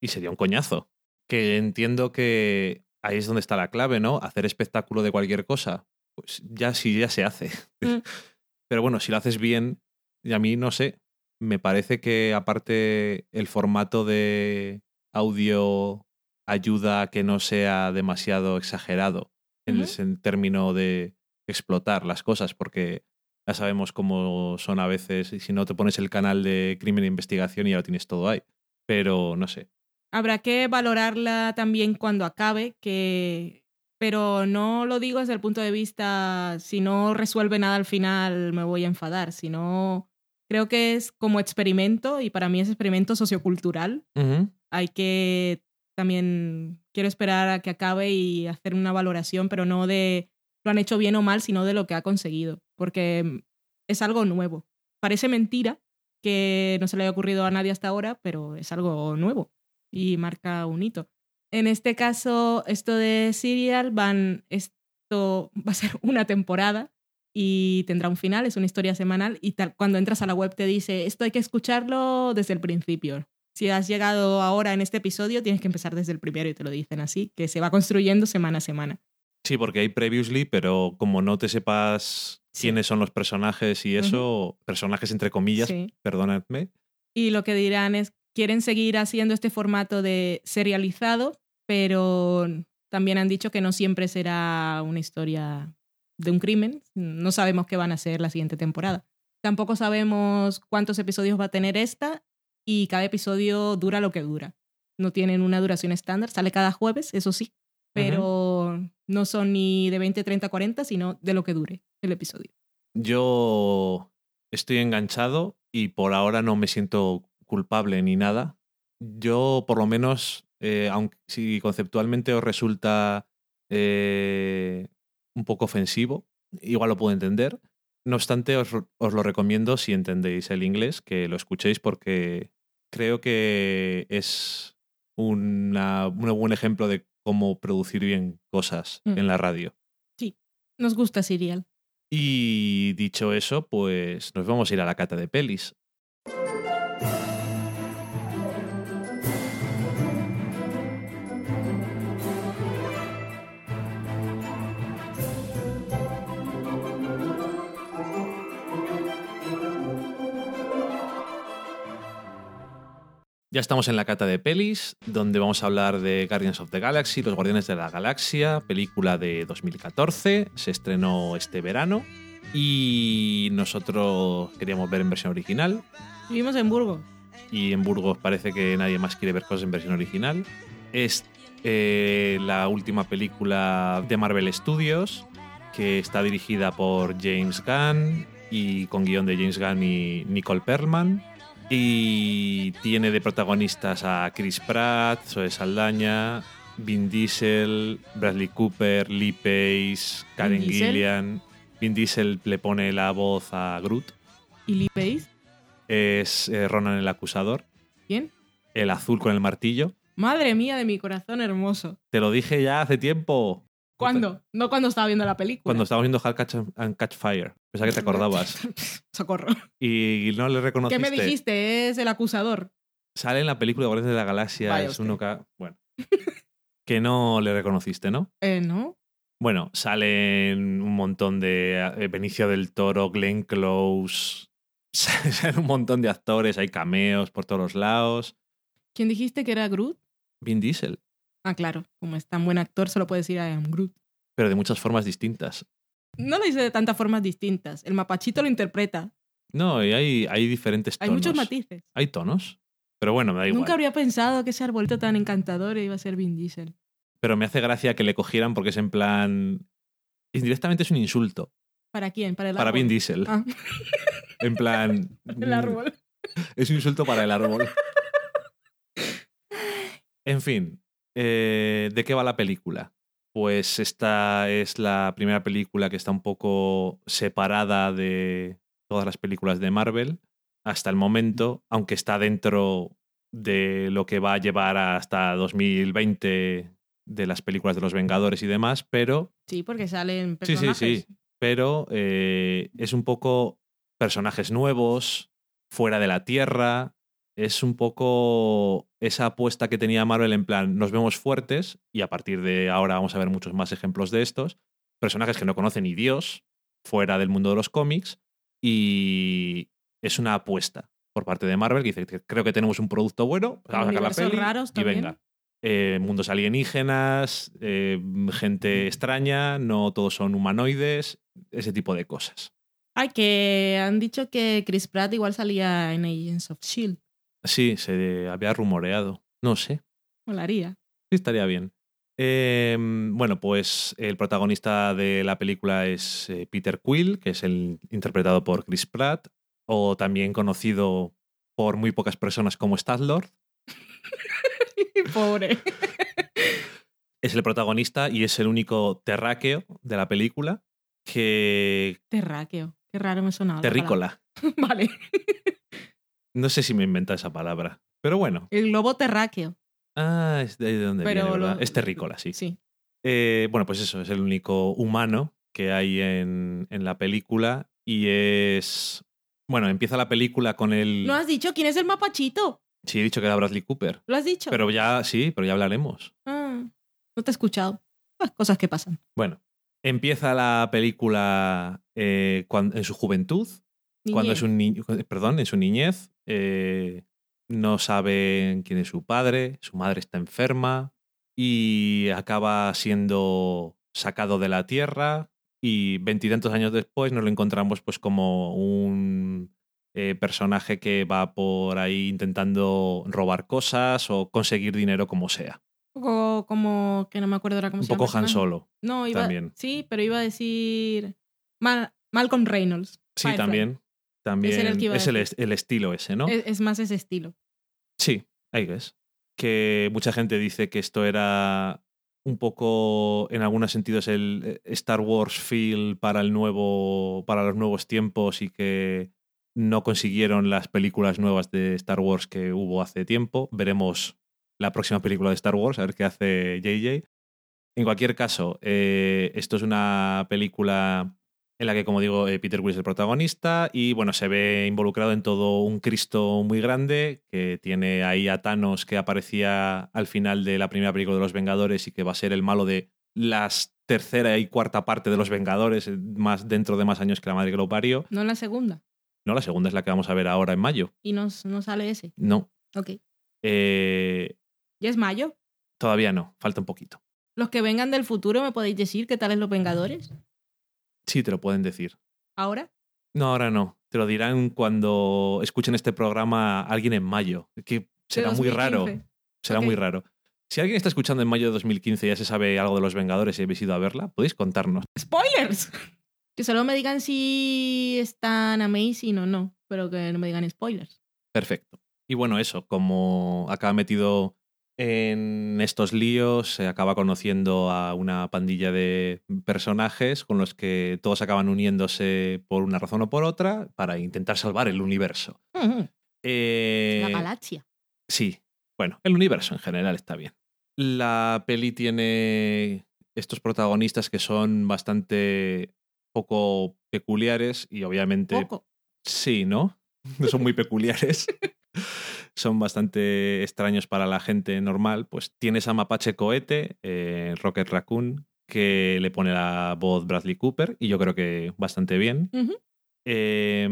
Y sería un coñazo. Que entiendo que ahí es donde está la clave, ¿no? Hacer espectáculo de cualquier cosa. Pues ya sí, ya se hace. Mm. Pero bueno, si lo haces bien, y a mí no sé, me parece que aparte el formato de audio ayuda a que no sea demasiado exagerado en el término de explotar las cosas, porque ya sabemos cómo son a veces, y si no te pones el canal de crimen e investigación y ya lo tienes todo ahí. Pero no sé. Habrá que valorarla también cuando acabe, que pero no lo digo desde el punto de vista si no resuelve nada al final me voy a enfadar, sino creo que es como experimento y para mí es experimento sociocultural. Hay que también quiero esperar a que acabe y hacer una valoración, pero no de lo han hecho bien o mal, sino de lo que ha conseguido, porque es algo nuevo. Parece mentira que no se le haya ocurrido a nadie hasta ahora, pero es algo nuevo y marca un hito. En este caso, esto de Serial van, esto va a ser una temporada y tendrá un final, es una historia semanal y cuando entras a la web te dice, esto hay que escucharlo desde el principio. Si has llegado ahora en este episodio, tienes que empezar desde el primero y te lo dicen así, que se va construyendo semana a semana. Sí, porque hay previously, pero como no te sepas quiénes son los personajes y eso, personajes entre comillas, Sí. perdonadme, Y lo que dirán es, quieren seguir haciendo este formato de serializado, pero también han dicho que no siempre será una historia de un crimen. No sabemos qué van a ser la siguiente temporada. Tampoco sabemos cuántos episodios va a tener esta y cada episodio dura lo que dura. No tienen una duración estándar, sale cada jueves, eso sí, pero no son ni de 20, 30, 40, sino de lo que dure el episodio. yo estoy enganchado y por ahora no me siento culpable ni nada. Yo, por lo menos, eh, aunque si conceptualmente os resulta eh, un poco ofensivo, igual lo puedo entender. No obstante, os, os lo recomiendo si entendéis el inglés, que lo escuchéis porque creo que es una- un buen ejemplo de cómo producir bien cosas Mm. en la radio. Nos gusta Serial. Y dicho eso, pues nos vamos a ir a la cata de pelis. Ya estamos en la cata de pelis, donde vamos a hablar de Guardians of the Galaxy, Los Guardianes de la Galaxia, película de 2014, se estrenó este verano y nosotros queríamos ver en versión original Vivimos en Burgos. y en Burgos parece que nadie más quiere ver cosas en versión original. Es eh, la última película de Marvel Studios que está dirigida por James Gunn y con guion de James Gunn y Nicole Perlman. Y tiene de protagonistas a Chris Pratt, Zoe Saldaña, Vin Diesel, Bradley Cooper, Lee Pace, Karen? Gillian. Vin Diesel le pone la voz a Groot. ¿Y Lee Pace? Es eh, Ronan el acusador. ¿Quién? El azul con el martillo. Madre mía de mi corazón hermoso. Te lo dije ya hace tiempo. ¿Cuándo? No cuando estaba viendo la película. Cuando estábamos viendo Hard Catch and Catch Fire. Pensaba que te acordabas. Socorro. Y no le ¿Qué reconociste. me dijiste? Es el acusador. Sale en la película Guardianes de la Galaxia. Vaya es usted. uno que. Bueno. que no le reconociste, ¿no? Eh, ¿no? Bueno, salen un montón de. eh, Benicio del Toro, Glenn Close. Salen un montón de actores, hay cameos por todos los lados. ¿Quién dijiste que era Groot? Vin Diesel. Ah, claro. Como es tan buen actor, solo puede decir I am Groot. Pero de muchas formas distintas. No lo dice de tantas formas distintas. El mapachito lo interpreta. No, y hay, hay diferentes Hay tonos. muchos matices. Hay tonos. Pero bueno, me da igual. Nunca habría pensado que ese arbolito tan encantador iba a ser Vin Diesel. Pero me hace gracia que le cogieran porque es en plan. Indirectamente es un insulto. ¿Para quién? Para el Para árbol. Vin Diesel. Ah, En plan. el árbol. Es un insulto para el árbol. En fin, eh, ¿de qué va la película? Pues esta es la primera película que está un poco separada de todas las películas de Marvel hasta el momento, aunque está dentro de lo que va a llevar hasta 2020 de las películas de los Vengadores y demás, pero Sí, porque salen Sí, sí, personajes. sí. Pero eh, es un poco personajes nuevos, fuera de la Tierra. Es un poco esa apuesta que tenía Marvel en plan, nos vemos fuertes y a partir de ahora vamos a ver muchos más ejemplos de estos. Personajes que no conocen ni Dios, fuera del mundo de los cómics. Y es una apuesta por parte de Marvel que dice, creo que tenemos un producto bueno, vamos a sacar la peli raros y venga. Eh, mundos alienígenas, eh, gente extraña, no todos son humanoides, ese tipo de cosas. Ay, que han dicho que Chris Pratt igual salía en Agents of S.H.I.E.L.D. Sí, se había rumoreado. No sé, Molaría. sí estaría bien. Eh, bueno, pues el protagonista de la película es eh, Peter Quill, que es el interpretado por Chris Pratt, o también conocido por muy pocas personas como Star-Lord. Pobre. Es el protagonista y es el único terráqueo de la película que... Terráqueo. Qué raro me sonaba. la Terrícola. Vale. No sé si me inventa esa palabra. Pero bueno. El globo terráqueo. Ah, es de ahí de donde Pero viene, ¿verdad? lo- Es terrícola, sí. Sí. Eh, bueno, pues eso, es el único humano que hay en, en la película y es... Bueno, empieza la película con el... ¿No has dicho quién es el mapachito? Sí, he dicho que era Bradley Cooper. ¿Lo has dicho? Pero ya, sí, pero ya hablaremos. Ah, no te he escuchado. Las cosas que pasan. Bueno, empieza la película eh, cuan- en su juventud, cuando es un niño, perdón, en su niñez, eh, no saben quién es su padre, su madre está enferma y acaba siendo sacado de la tierra y veintitantos años después nos lo encontramos pues como un eh, personaje que va por ahí intentando robar cosas o conseguir dinero como sea. Un poco como que no me acuerdo ahora cómo Un se llama. poco el Han. Solo. No, iba, también. Sí, pero iba a decir Mal- Malcolm Reynolds. Sí, Firefly. también. También el es el, el estilo ese, ¿no? Es, es más ese estilo. Sí, ahí ves. Que mucha gente dice que esto era un poco, en algunos sentidos, el eh, Star Wars feel para el nuevo, para los nuevos tiempos y que no consiguieron las películas nuevas de Star Wars que hubo hace tiempo. Veremos la próxima película de Star Wars, a ver qué hace JJ. En cualquier caso, eh, esto es una película en la que, como digo, eh, Peter Quill es el protagonista y, bueno, se ve involucrado en todo un Cristo muy grande que tiene ahí a Thanos que aparecía al final de la primera película de Los Vengadores y que va a ser el malo de las tercera y cuarta parte de Los Vengadores, eh, más dentro de más años que la madre que lo parió. No en la segunda. No, la segunda es la que vamos a ver ahora en mayo. Y no, no sale ese. No. Ok. Eh, ¿Ya es mayo? todavía no, falta un poquito. Los que vengan del futuro, ¿me podéis decir qué tal es los Vengadores? Sí, te lo pueden decir. ¿Ahora? No, ahora no. Te lo dirán cuando escuchen este programa alguien en mayo. Que será muy raro. 2015. Será muy raro. Si alguien está escuchando en mayo de 2015 y ya se sabe algo de los Vengadores y habéis ido a verla, podéis contarnos. ¡Spoilers! Que solo me digan si están amazing o no, pero que no me digan spoilers. Perfecto. Y bueno, eso, como acaba metido en estos líos, se acaba conociendo a una pandilla de personajes con los que todos acaban uniéndose por una razón o por otra para intentar salvar el universo. Ujú. Eh, La galaxia. Sí, bueno, el universo en general está bien. La peli tiene estos protagonistas que son bastante poco peculiares y obviamente Poco. sí, ¿no? No son muy peculiares. son bastante extraños para la gente normal. Pues tienes a Mapache Cohete, eh, Rocket Raccoon, que le pone la voz Bradley Cooper y yo creo que bastante bien. Eh,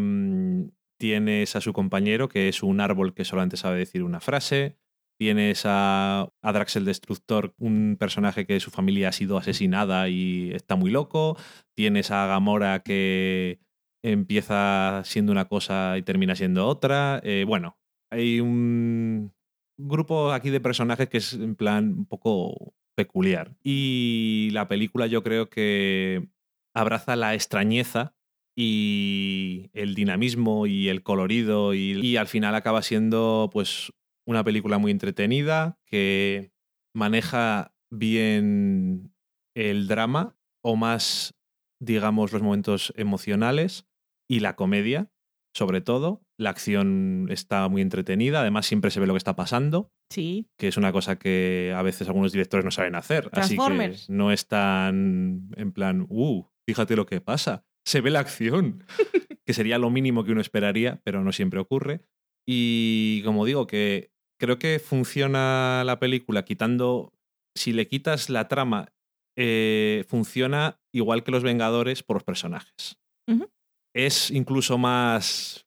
tienes a su compañero, que es un árbol que solamente sabe decir una frase. Tienes a, a Drax el Destructor, un personaje que su familia ha sido asesinada y está muy loco. Tienes a Gamora que empieza siendo una cosa y termina siendo otra. Eh, bueno, hay un grupo aquí de personajes que es en plan un poco peculiar. Y la película yo creo que abraza la extrañeza y el dinamismo y el colorido y, y al final acaba siendo pues una película muy entretenida que maneja bien el drama o más digamos los momentos emocionales y la comedia sobre todo la acción está muy entretenida además siempre se ve lo que está pasando Sí. que es una cosa que a veces algunos directores no saben hacer. Así que no es tan en plan, uh, fíjate lo que pasa. Se ve la acción, que sería lo mínimo que uno esperaría, pero no siempre ocurre. Y como digo, que creo que funciona la película quitando, si le quitas la trama, eh, funciona igual que Los Vengadores por los personajes. Ujú. Es incluso más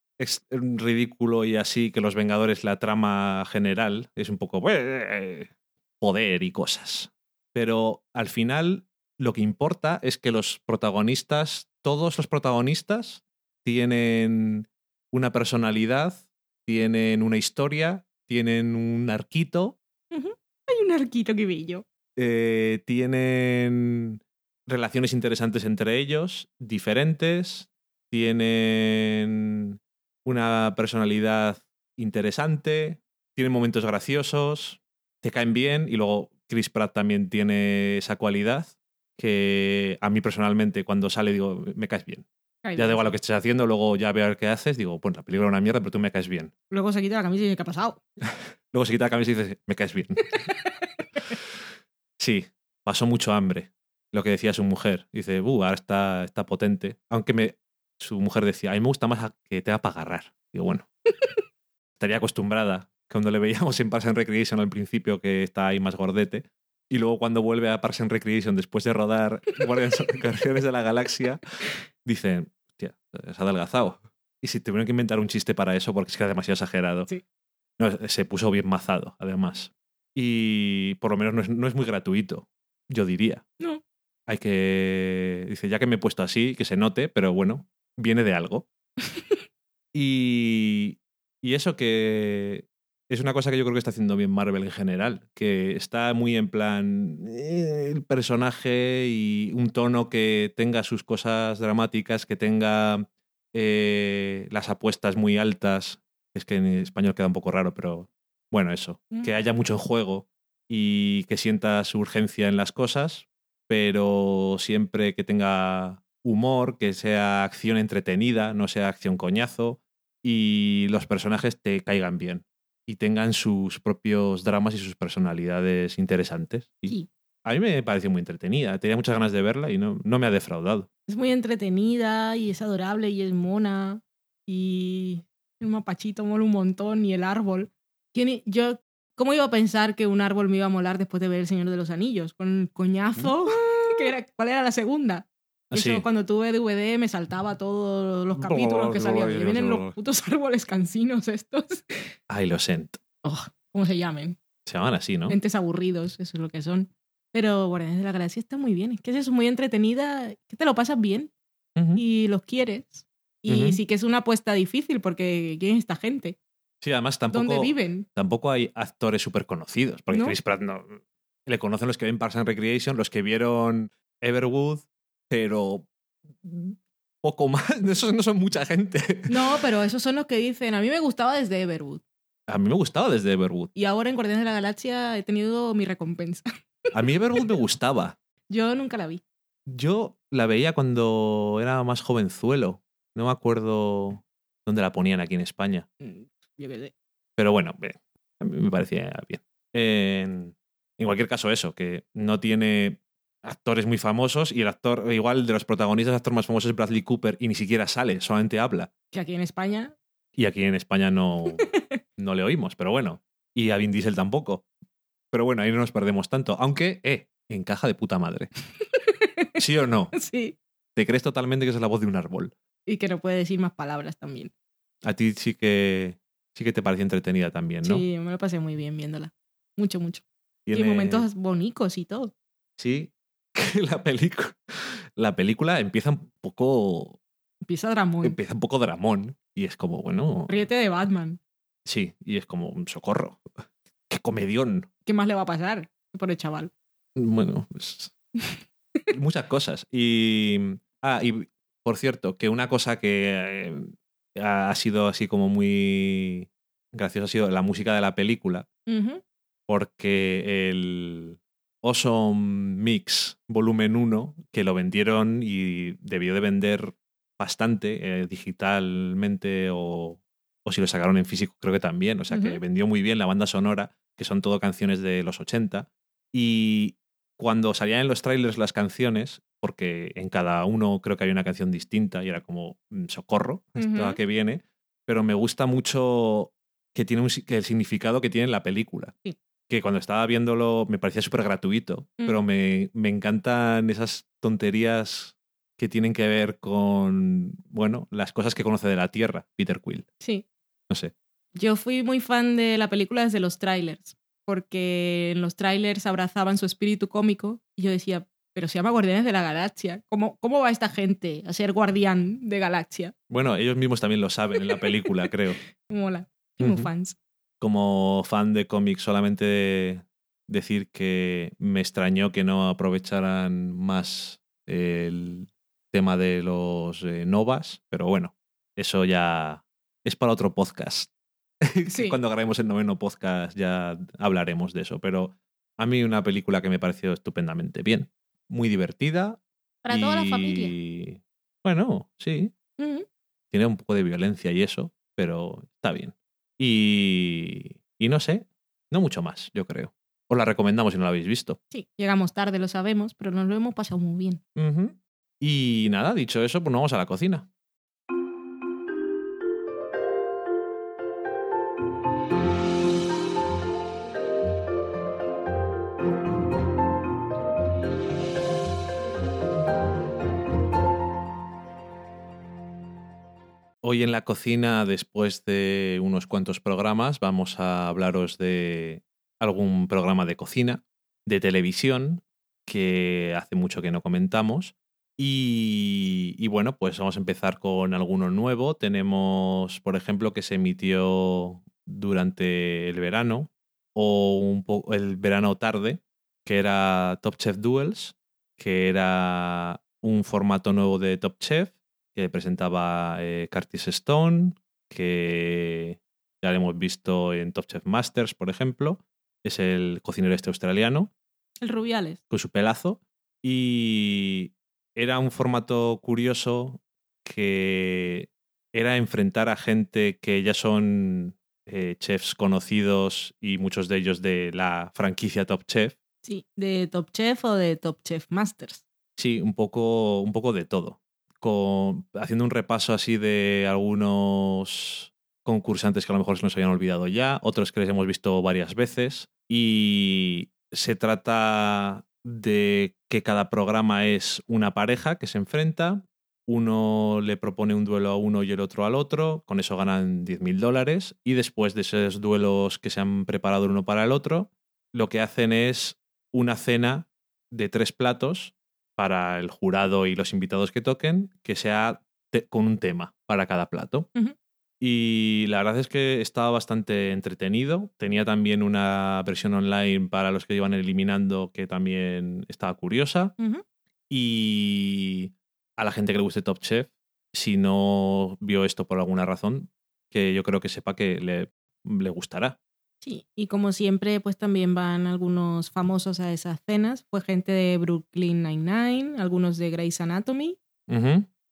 ridículo y así que Los Vengadores, la trama general, es un poco poder y cosas. Pero al final lo que importa es que los protagonistas, todos los protagonistas, tienen una personalidad, tienen una historia, tienen un arquito. Hay un arquito que bello. eh, tienen relaciones interesantes entre ellos, diferentes, tienen una personalidad interesante, tienen momentos graciosos, te caen bien y luego Chris Pratt también tiene esa cualidad que a mí personalmente cuando sale digo, me caes bien. Ya da igual lo que estés haciendo, luego ya veo qué haces, digo, pues la película es una mierda, pero tú me caes bien. Luego se quita la camisa y dice, ¿qué ha pasado? Luego se quita la camisa y dices, me caes bien. sí, pasó mucho hambre. Lo que decía su mujer. Dice, uh, ahora está, está potente. Aunque me, su mujer decía, a mí me gusta más que te haga para agarrar. Digo, bueno, estaría acostumbrada. Cuando le veíamos en Parks and Recreation al principio, que está ahí más gordete. Y luego cuando vuelve a Parks and Recreation después de rodar Guardianes de la Galaxia, dicen, hostia, se ha adelgazado. Y si tuvieron que inventar un chiste para eso porque es que era demasiado exagerado. Sí. No, se puso bien mazado, además. Y por lo menos no es, no es muy gratuito, yo diría. No. Hay que. Dice, ya que me he puesto así, que se note, pero bueno, viene de algo. y, y eso que es una cosa que yo creo que está haciendo bien Marvel en general, que está muy en plan eh, el personaje y un tono que tenga sus cosas dramáticas, que tenga eh, las apuestas muy altas. Es que en español queda un poco raro, pero bueno, eso. Mm. Que haya mucho juego y que sienta su urgencia en las cosas, pero siempre que tenga humor, que sea acción entretenida, no sea acción coñazo, y los personajes te caigan bien y tengan sus propios dramas y sus personalidades interesantes. Y Sí. A mí me pareció muy entretenida, tenía muchas ganas de verla y no, no me ha defraudado. Es muy entretenida y es adorable y es mona. Y el mapachito mola un montón y el árbol. ¿Quién i- yo, ¿Cómo iba a pensar que un árbol me iba a molar después de ver El Señor de los Anillos? Con el coñazo. que era, ¿Cuál era la segunda? Así. Eso, cuando tuve DVD me saltaba todos los capítulos que salían. Y vienen los putos árboles cansinos estos. Ay, lo siento. Oh, como se llamen. Se llaman así, ¿no? Entes aburridos, eso es lo que son. Pero Guardianes de la Galaxia está muy bien. Es que es muy entretenida, que te lo pasas bien Ujú. y los quieres. Y Ujú. sí que es una apuesta difícil porque ¿quién es esta gente? Sí, además tampoco, ¿Dónde viven? tampoco hay actores súper conocidos. Porque ¿No? Chris Pratt no, le conocen los que ven Parks and Recreation, los que vieron Everwood, pero poco más. Esos no son mucha gente. No, pero esos son los que dicen, a mí me gustaba desde Everwood. A mí me gustaba desde Everwood. Y ahora en Guardianes de la Galaxia he tenido mi recompensa. A mí Everwood me gustaba. Yo nunca la vi. Yo la veía cuando era más jovenzuelo. No me acuerdo dónde la ponían aquí en España. Mm, Yo qué sé. Pero bueno, a mí me parecía bien. En, en cualquier caso, eso, que no tiene actores muy famosos y el actor, igual de los protagonistas, el actor más famoso es Bradley Cooper y ni siquiera sale, solamente habla. Que aquí en España, Y aquí en España no, no le oímos, pero bueno. Y a Vin Diesel tampoco. Pero bueno, ahí no nos perdemos tanto. Aunque, eh, encaja de puta madre. ¿Sí o no? sí. Te crees totalmente que es la voz de un árbol. Y que no puede decir más palabras también. A ti sí que sí que te pareció entretenida también, ¿no? Sí, me lo pasé muy bien viéndola. Mucho, mucho. Y Tiene- momentos bonitos y todo. Sí, que la película la película empieza un poco Empieza Dramón. empieza un poco dramón y es como, bueno, Ríete de Batman. sí, y es como un socorro. Qué comedión. ¿Qué más le va a pasar? Por el chaval. Bueno, pues, muchas cosas. Y ah, y por cierto, que una cosa que eh, ha sido así como muy graciosa ha sido la música de la película porque el Awesome Mix volumen 1, que lo vendieron y debió de vender bastante eh, digitalmente o, o si lo sacaron en físico creo que también, o sea que vendió muy bien la banda sonora, que son todo canciones de los 80. Y cuando salían en los trailers las canciones, porque en cada uno creo que hay una canción distinta y era como mm, socorro, esto a Ujú. que viene, pero me gusta mucho que tiene un, que el significado que tiene la película. Sí. Que cuando estaba viéndolo me parecía súper gratuito, Mm. pero me, me encantan esas tonterías que tienen que ver con, bueno, las cosas que conoce de la Tierra, Peter Quill. Sí. No sé. Yo fui muy fan de la película desde los trailers, porque en los trailers abrazaban su espíritu cómico y yo decía, pero se llama Guardianes de la Galaxia. ¿Cómo, cómo va esta gente a ser guardián de Galaxia? Bueno, ellos mismos también lo saben en la película, creo. Mola. Muy fans. Como fan de cómics, solamente decir que me extrañó que no aprovecharan más el tema de los eh, novas, pero bueno, eso ya es para otro podcast. Sí. Cuando grabemos el noveno podcast ya hablaremos de eso, pero a mí una película que me pareció estupendamente bien, muy divertida. Para toda la y- familia. Bueno, sí, tiene un poco de violencia y eso, pero está bien. Y, y no sé, no mucho más, yo creo. Os la recomendamos si no la habéis visto. Sí, llegamos tarde, lo sabemos, pero nos lo hemos pasado muy bien. Y nada, dicho eso, pues nos vamos a la cocina. Hoy en la cocina, después de unos cuantos programas, vamos a hablaros de algún programa de cocina, de televisión, que hace mucho que no comentamos. Y, bueno, pues vamos a empezar con alguno nuevo. Tenemos, por ejemplo, que se emitió durante el verano o el verano tarde, que era Top Chef Duels, que era un formato nuevo de Top Chef que presentaba eh, Curtis Stone, que ya lo hemos visto en Top Chef Masters, por ejemplo. Es el cocinero este australiano El Rubiales. con su pelazo. Y era un formato curioso que era enfrentar a gente que ya son eh, chefs conocidos y muchos de ellos de la franquicia Top Chef. Sí, de Top Chef o de Top Chef Masters. Sí, un poco, un poco de todo. Haciendo un repaso así de algunos concursantes que a lo mejor se nos habían olvidado ya, otros que les hemos visto varias veces. Y se trata de que cada programa es una pareja que se enfrenta uno le propone un duelo a uno y el otro al otro, con eso ganan 10.000 dólares y después de esos duelos que se han preparado el uno para el otro, lo que hacen es una cena de tres platos para el jurado y los invitados que toquen, que sea con un tema para cada plato. Y la verdad es que estaba bastante entretenido. Tenía también una versión online para los que iban eliminando que también estaba curiosa. Y a la gente que le guste Top Chef, si no vio esto por alguna razón, que yo creo que sepa que le, le gustará. Sí, y como siempre, pues también van algunos famosos a esas cenas. Fue gente de Brooklyn Nine-Nine, algunos de Grey's Anatomy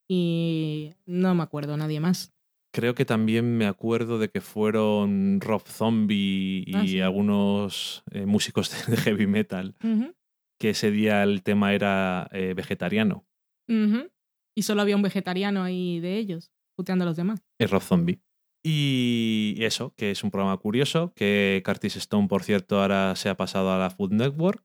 y no me acuerdo nadie más. Creo que también me acuerdo de que fueron Rob Zombie y Ah, sí. algunos eh, músicos de, heavy metal, que ese día el tema era eh, vegetariano. Y solo había un vegetariano ahí de ellos, puteando a los demás. Es Rob Zombie. Y eso, que es un programa curioso, que Curtis Stone, por cierto, ahora se ha pasado a la Food Network,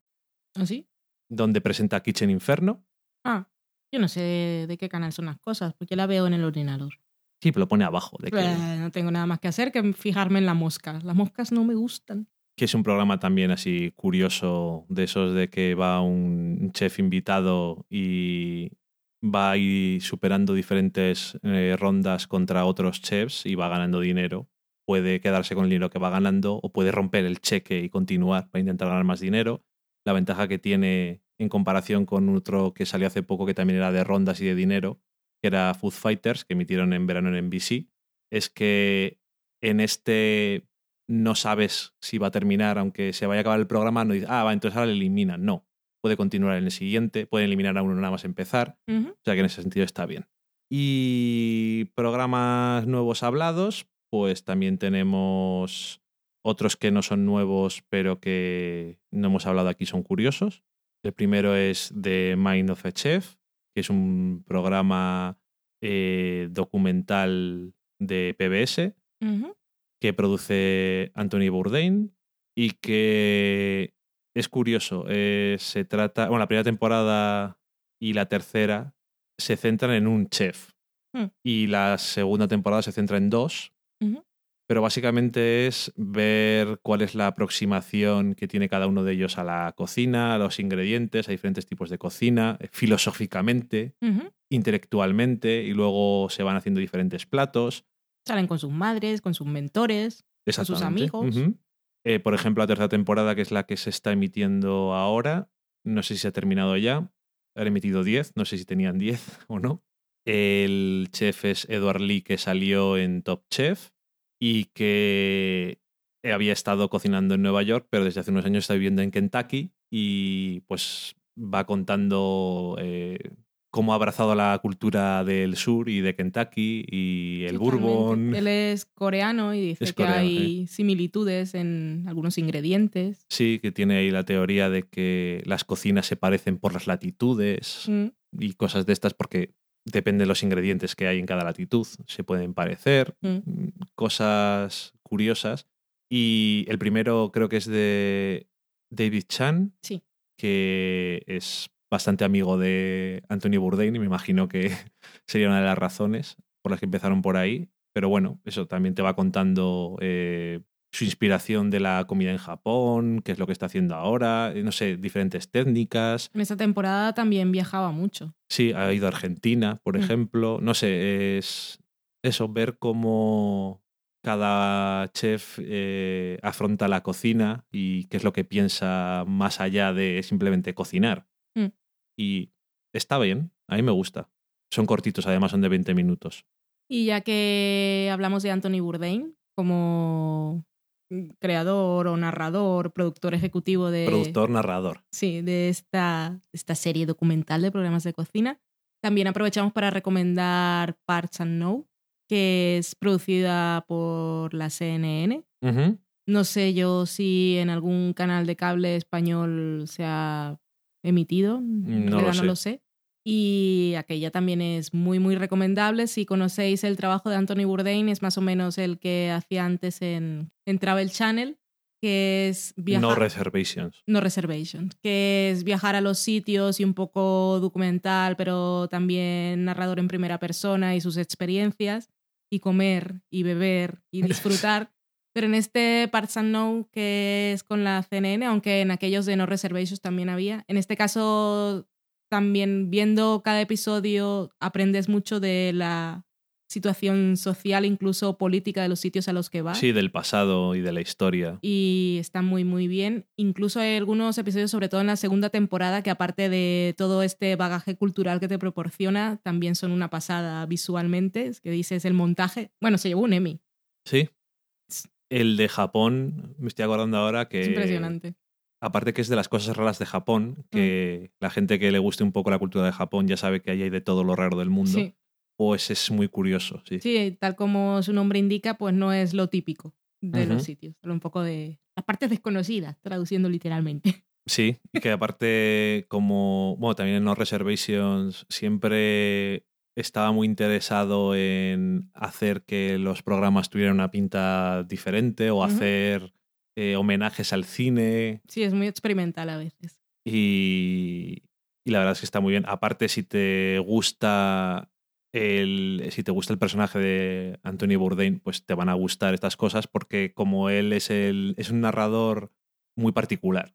¿Ah, sí? donde presenta Kitchen Inferno. Ah, yo no sé de qué canal son las cosas, porque la veo en el ordenador. Sí, pero lo pone abajo, de que, Eh, no tengo nada más que hacer que fijarme en la mosca. Las moscas no me gustan. que es un programa también así curioso, de esos de que va un chef invitado y va ahí superando diferentes eh, rondas contra otros chefs y va ganando dinero. Puede quedarse con el dinero que va ganando o puede romper el cheque y continuar para intentar ganar más dinero. La ventaja que tiene en comparación con otro que salió hace poco que también era de rondas y de dinero, que era Food Fighters, que emitieron en verano en NBC, es que en este no sabes si va a terminar, aunque se vaya a acabar el programa, no dices, ah, va, entonces ahora le eliminan. No, puede continuar en el siguiente, puede eliminar a uno nada más empezar, o sea que en ese sentido está bien. Y programas nuevos hablados, pues también tenemos otros que no son nuevos, pero que no hemos hablado aquí, son curiosos. El primero es The Mind of a Chef, que es un programa eh, documental de PBS que produce Anthony Bourdain y que es curioso. eh, se trata, bueno, la primera temporada y la tercera se centran en un chef Hmm. y la segunda temporada se centra en dos. Pero básicamente es ver cuál es la aproximación que tiene cada uno de ellos a la cocina, a los ingredientes, a diferentes tipos de cocina, eh, filosóficamente, intelectualmente, y luego se van haciendo diferentes platos. Salen con sus madres, con sus mentores. sus Exactamente. amigos. Eh, por ejemplo, la tercera temporada, que es la que se está emitiendo ahora, no sé si se ha terminado ya. Han emitido 10, no sé si tenían 10 o no. El chef es Edward Lee, que salió en Top Chef y que había estado cocinando en Nueva York, pero desde hace unos años está viviendo en Kentucky y pues va contando eh, cómo ha abrazado la cultura del sur y de Kentucky y el Totalmente. bourbon. Él es coreano y dice Es que coreano, hay similitudes en algunos ingredientes. Sí, que tiene ahí la teoría de que las cocinas se parecen por las latitudes Mm. y cosas de estas porque depende de los ingredientes que hay en cada latitud, se pueden parecer, Mm. mm, cosas curiosas. Y el primero creo que es de David Chan, Sí. que es bastante amigo de Anthony Bourdain y me imagino que sería una de las razones por las que empezaron por ahí. Pero bueno, eso también te va contando eh, su inspiración de la comida en Japón, qué es lo que está haciendo ahora, eh, no sé, diferentes técnicas. En esa temporada también viajaba mucho. Sí, ha ido a Argentina, por Mm. ejemplo. No sé, es eso, ver cómo cada chef eh, afronta la cocina y qué es lo que piensa más allá de simplemente cocinar. Y está bien, a mí me gusta. Son cortitos, además son de 20 minutos. Y ya que hablamos de Anthony Bourdain como creador o narrador, productor ejecutivo de, Productor, narrador. sí, de esta, esta serie documental de programas de cocina, también aprovechamos para recomendar Parts and Know, que es producida por la CNN. No sé yo si en algún canal de cable español se ha emitido, en No lo realidad sé. no lo sé. Y aquella también es muy, muy recomendable. Si conocéis el trabajo de Anthony Bourdain, es más o menos el que hacía antes en, en Travel Channel. que es viajar. No reservations. No reservations, que es viajar a los sitios y un poco documental, pero también narrador en primera persona y sus experiencias, y comer y beber y disfrutar. Pero en este Parts Unknown, que es con la CNN, aunque en aquellos de No Reservations también había, en este caso también viendo cada episodio aprendes mucho de la situación social, incluso política de los sitios a los que vas. Sí, del pasado y de la historia. Y está muy, muy bien. Incluso hay algunos episodios, sobre todo en la segunda temporada, que aparte de todo este bagaje cultural que te proporciona, también son una pasada visualmente. Es que dices el montaje. Bueno, se llevó un Emmy. Sí. El de Japón, me estoy acordando ahora que. Es impresionante. Aparte que es de las cosas raras de Japón, que Mm. la gente que le guste un poco la cultura de Japón ya sabe que ahí hay de todo lo raro del mundo. Sí. Pues es muy curioso, sí. Sí, tal como su nombre indica, pues no es lo típico de los sitios. Solo un poco de las partes desconocidas, traduciendo literalmente. Sí, y que aparte, como, bueno, también en No Reservations siempre estaba muy interesado en hacer que los programas tuvieran una pinta diferente o hacer eh, homenajes al cine Sí, es muy experimental a veces. y, y la verdad es que está muy bien. Aparte, si te gusta el, si te gusta el personaje de Anthony Bourdain, pues te van a gustar estas cosas porque como él es, el, es un narrador muy particular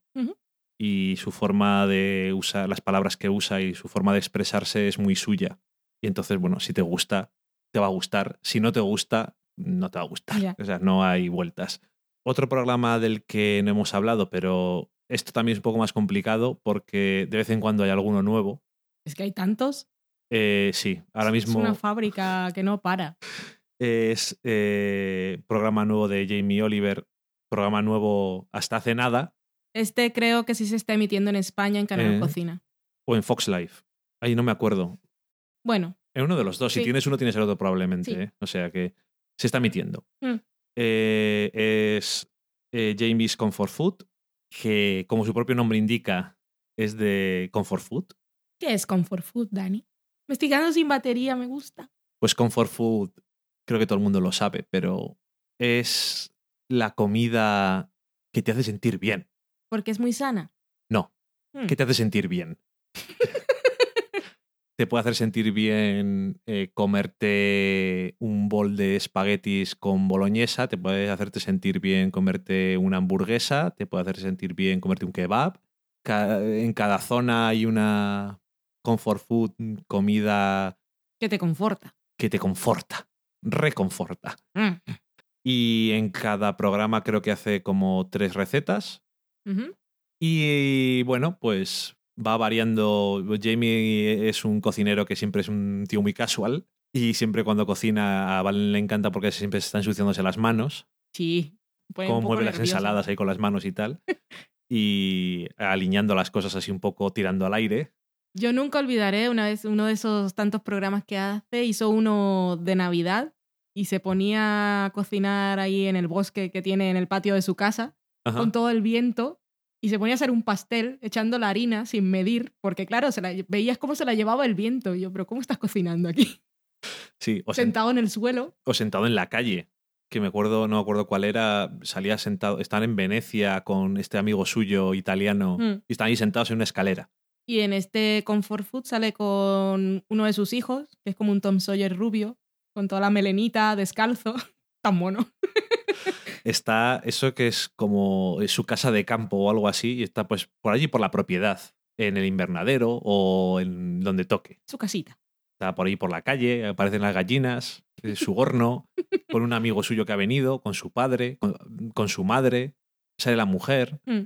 y su forma de usar las palabras que usa y su forma de expresarse es muy suya. Y entonces, bueno, si te gusta, te va a gustar. Si no te gusta, no te va a gustar. O sea, no hay vueltas. Otro programa del que no hemos hablado, pero esto también es un poco más complicado porque de vez en cuando hay alguno nuevo. Es que hay tantos. Eh, sí, ahora Es mismo una fábrica que no para. es eh, programa nuevo de Jamie Oliver, programa nuevo hasta hace nada, Este creo que sí se está emitiendo en España en Canal Eh. Cocina. o en Fox Life. Ahí no me acuerdo. Bueno, En uno de los dos. Si tienes uno, tienes el otro probablemente. Sí. ¿eh? O sea que se está emitiendo. Mm. Eh, es eh, Jamie's Comfort Food, que como su propio nombre indica, es de Comfort Food. ¿qué es Comfort Food, Dani? Quedando sin batería, me gusta. Pues Comfort Food, creo que todo el mundo lo sabe, pero es la comida que te hace sentir bien. Porque es muy sana. No, Mm. que te hace sentir bien. te puede hacer sentir bien eh, comerte un bol de espaguetis con boloñesa, te puede hacerte sentir bien comerte una hamburguesa, te puede hacer sentir bien comerte un kebab. Ca- en cada zona hay una comfort food, comida Que te conforta. que te conforta, reconforta. Mm. Y en cada programa creo que hace como tres recetas. Y bueno, pues va variando. Jamie es un cocinero que siempre es un tío muy casual. Y siempre cuando cocina a Valen le encanta porque siempre se está ensuciándose las manos. Sí. Cómo mueve las ensaladas ahí con las manos y tal. y alineando las cosas así un poco tirando al aire. Yo nunca olvidaré una vez uno de esos tantos programas que hace, hizo uno de Navidad y se ponía a cocinar ahí en el bosque que tiene en el patio de su casa Ajá. con todo el viento y se ponía a hacer un pastel echando la harina sin medir, porque claro, se la, veías cómo se la llevaba el viento. Y yo, pero ¿cómo estás cocinando aquí? Sí, o, sen- Sentado en el suelo. o sentado en la calle. Que me acuerdo, no me acuerdo cuál era. Salía sentado. Estaban en Venecia con este amigo suyo italiano. Mm. Y estaban ahí sentados en una escalera. Y en este Comfort Food sale con uno de sus hijos, que es como un Tom Sawyer rubio, con toda la melenita, descalzo. Tan mono. está eso que es como su casa de campo o algo así, y está pues por allí por la propiedad, en el invernadero o en donde toque. Su casita. Está por ahí por la calle, aparecen las gallinas, eh, su horno, con un amigo suyo que ha venido, con su padre, con, con su madre, sale la mujer. Mm.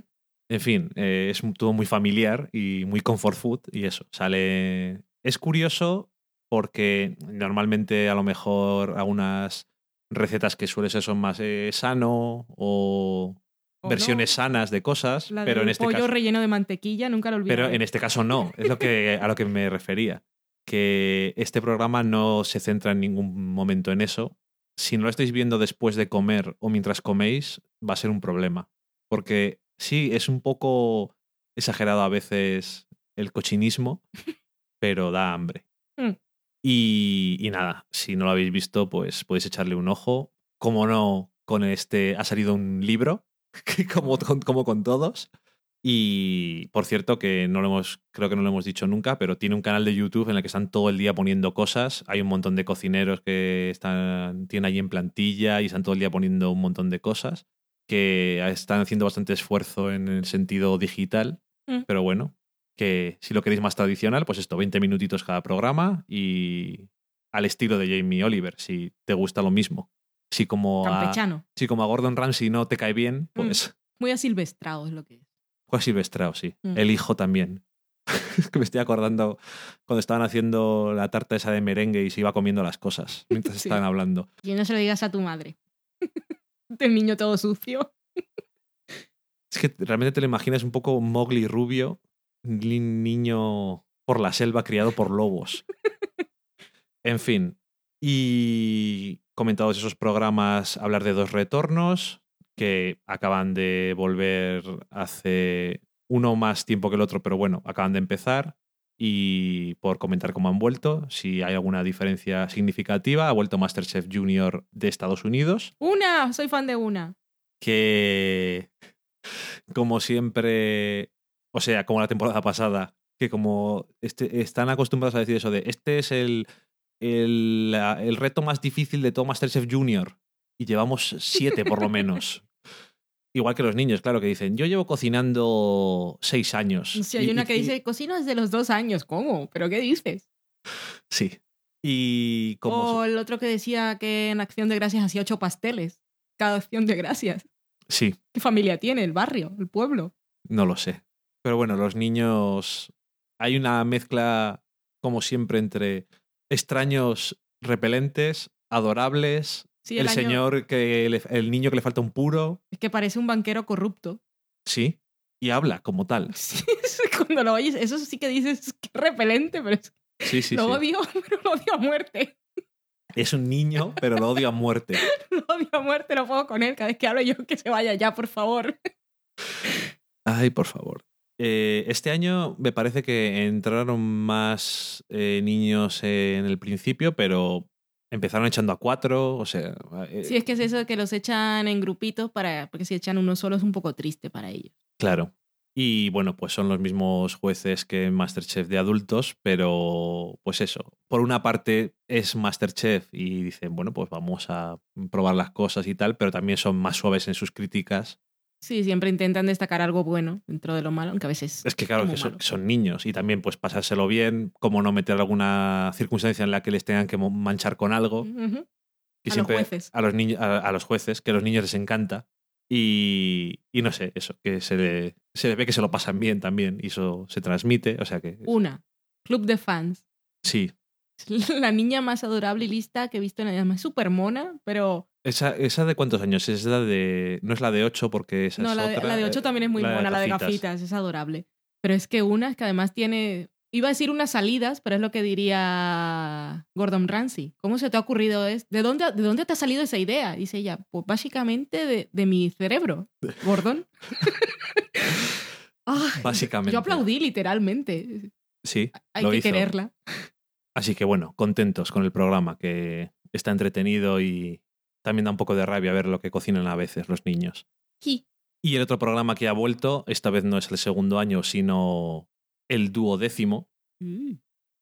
En fin, eh, es todo muy familiar y muy comfort food y eso, sale... Es curioso porque normalmente a lo mejor algunas recetas que suele ser son más eh, sano o, O versiones no. sanas de cosas, La pero del en este pollo caso... relleno de mantequilla, nunca lo olvidé. Pero en este caso no, es lo que, a lo que me refería. Que este programa no se centra en ningún momento en eso. Si no lo estáis viendo después de comer o mientras coméis, va a ser un problema. Porque sí, es un poco exagerado a veces el cochinismo, pero da hambre. Mm. Y, y nada, si no lo habéis visto, pues podéis echarle un ojo. Como no, con este ha salido un libro como, con- como con todos. Y por cierto, que no lo hemos, creo que no lo hemos dicho nunca, pero tiene un canal de YouTube en el que están todo el día poniendo cosas. Hay un montón de cocineros que están, tienen allí en plantilla y están todo el día poniendo un montón de cosas. Que están haciendo bastante esfuerzo en el sentido digital. Mm. Pero bueno, que si lo queréis más tradicional, pues esto, 20 minutitos cada programa y al estilo de Jamie Oliver, si te gusta lo mismo. Si como, a, Campechano. si como a Gordon Ramsay no te cae bien, pues Muy asilvestrado es lo que es. Juan Silvestrao, sí. Mm. El hijo también. Es que me estoy acordando cuando estaban haciendo la tarta esa de merengue y se iba comiendo las cosas mientras Sí. estaban hablando. Y no se lo digas a tu madre. El niño todo sucio. Es que realmente te lo imaginas un poco Mowgli rubio, niño por la selva criado por lobos. En fin. Y comentados esos programas, hablar de dos retornos que acaban de volver hace uno más tiempo que el otro, pero bueno, acaban de empezar. Y por comentar cómo han vuelto, si hay alguna diferencia significativa, ha vuelto Masterchef Junior de Estados Unidos Una, soy fan de una. que como siempre, o sea, como la temporada pasada, que como este- están acostumbrados a decir eso de este es el, el, el reto más difícil de todo Masterchef Junior y llevamos siete por lo menos. Igual que los niños, claro, que dicen, yo llevo cocinando seis años. Si hay Y- una que y- dice, cocino desde los dos años. ¿Cómo? ¿Pero qué dices? Sí. Y como... O el otro que decía que en Acción de Gracias hacía ocho pasteles. Cada Acción de Gracias. Sí, ¿Qué familia tiene? ¿El barrio? ¿El pueblo? No lo sé. Pero bueno, los niños. Hay una mezcla, como siempre, entre extraños repelentes, adorables, Sí, el, año- señor que le- el niño que le falta un puro, Es que parece un banquero corrupto. sí, y habla como tal. Sí, cuando lo oyes, eso sí que dices, qué repelente, pero es- Sí, sí, lo sí. odio, pero lo odio a muerte. Es un niño, pero lo odio a muerte. Lo odio a muerte, no puedo con él. Cada vez que hablo yo, que se vaya ya, por favor. Ay, por favor. Eh, este año me parece que entraron más eh, niños en el principio, pero empezaron echando a cuatro, o sea... eh, Sí, es que es eso de que los echan en grupitos, para, porque si echan uno solo es un poco triste para ellos. Claro. Y bueno, pues son los mismos jueces que Masterchef de adultos, pero pues eso. Por una parte es Masterchef y dicen, bueno, pues vamos a probar las cosas y tal, pero también son más suaves en sus críticas. Sí, siempre intentan destacar algo bueno dentro de lo malo, aunque a veces Es que claro, que son, niños y también pues pasárselo bien, como no meter alguna circunstancia en la que les tengan que manchar con algo. Que A los siempre jueces. A los, niños, a, a los jueces, que a los niños les encanta. Y, y no sé, eso, que se le, se le ve que se lo pasan bien también y eso se transmite. O sea que Una, Club de Fans. sí, La niña más adorable y lista que he visto en la vida. Es súper mona, pero Esa, ¿Esa de cuántos años? Es la de. No es la de 8 porque esa no, es la de, otra. la de 8 eh, también es muy la de mona, la de gafitas. es adorable. Pero es que una es que además tiene. Iba a decir unas salidas, pero es lo que diría Gordon Ramsay. ¿Cómo se te ha ocurrido es? ¿De dónde, ¿De dónde te ha salido esa idea? Dice ella, pues básicamente de, de mi cerebro, Gordon. Básicamente. Yo aplaudí literalmente. Sí, Hay lo que hizo. quererla. Así que bueno, contentos con el programa, que está entretenido y también da un poco de rabia ver lo que cocinan a veces los niños. Sí. Y el otro programa que ha vuelto, esta vez no es el segundo año, sino el duodécimo, Mm.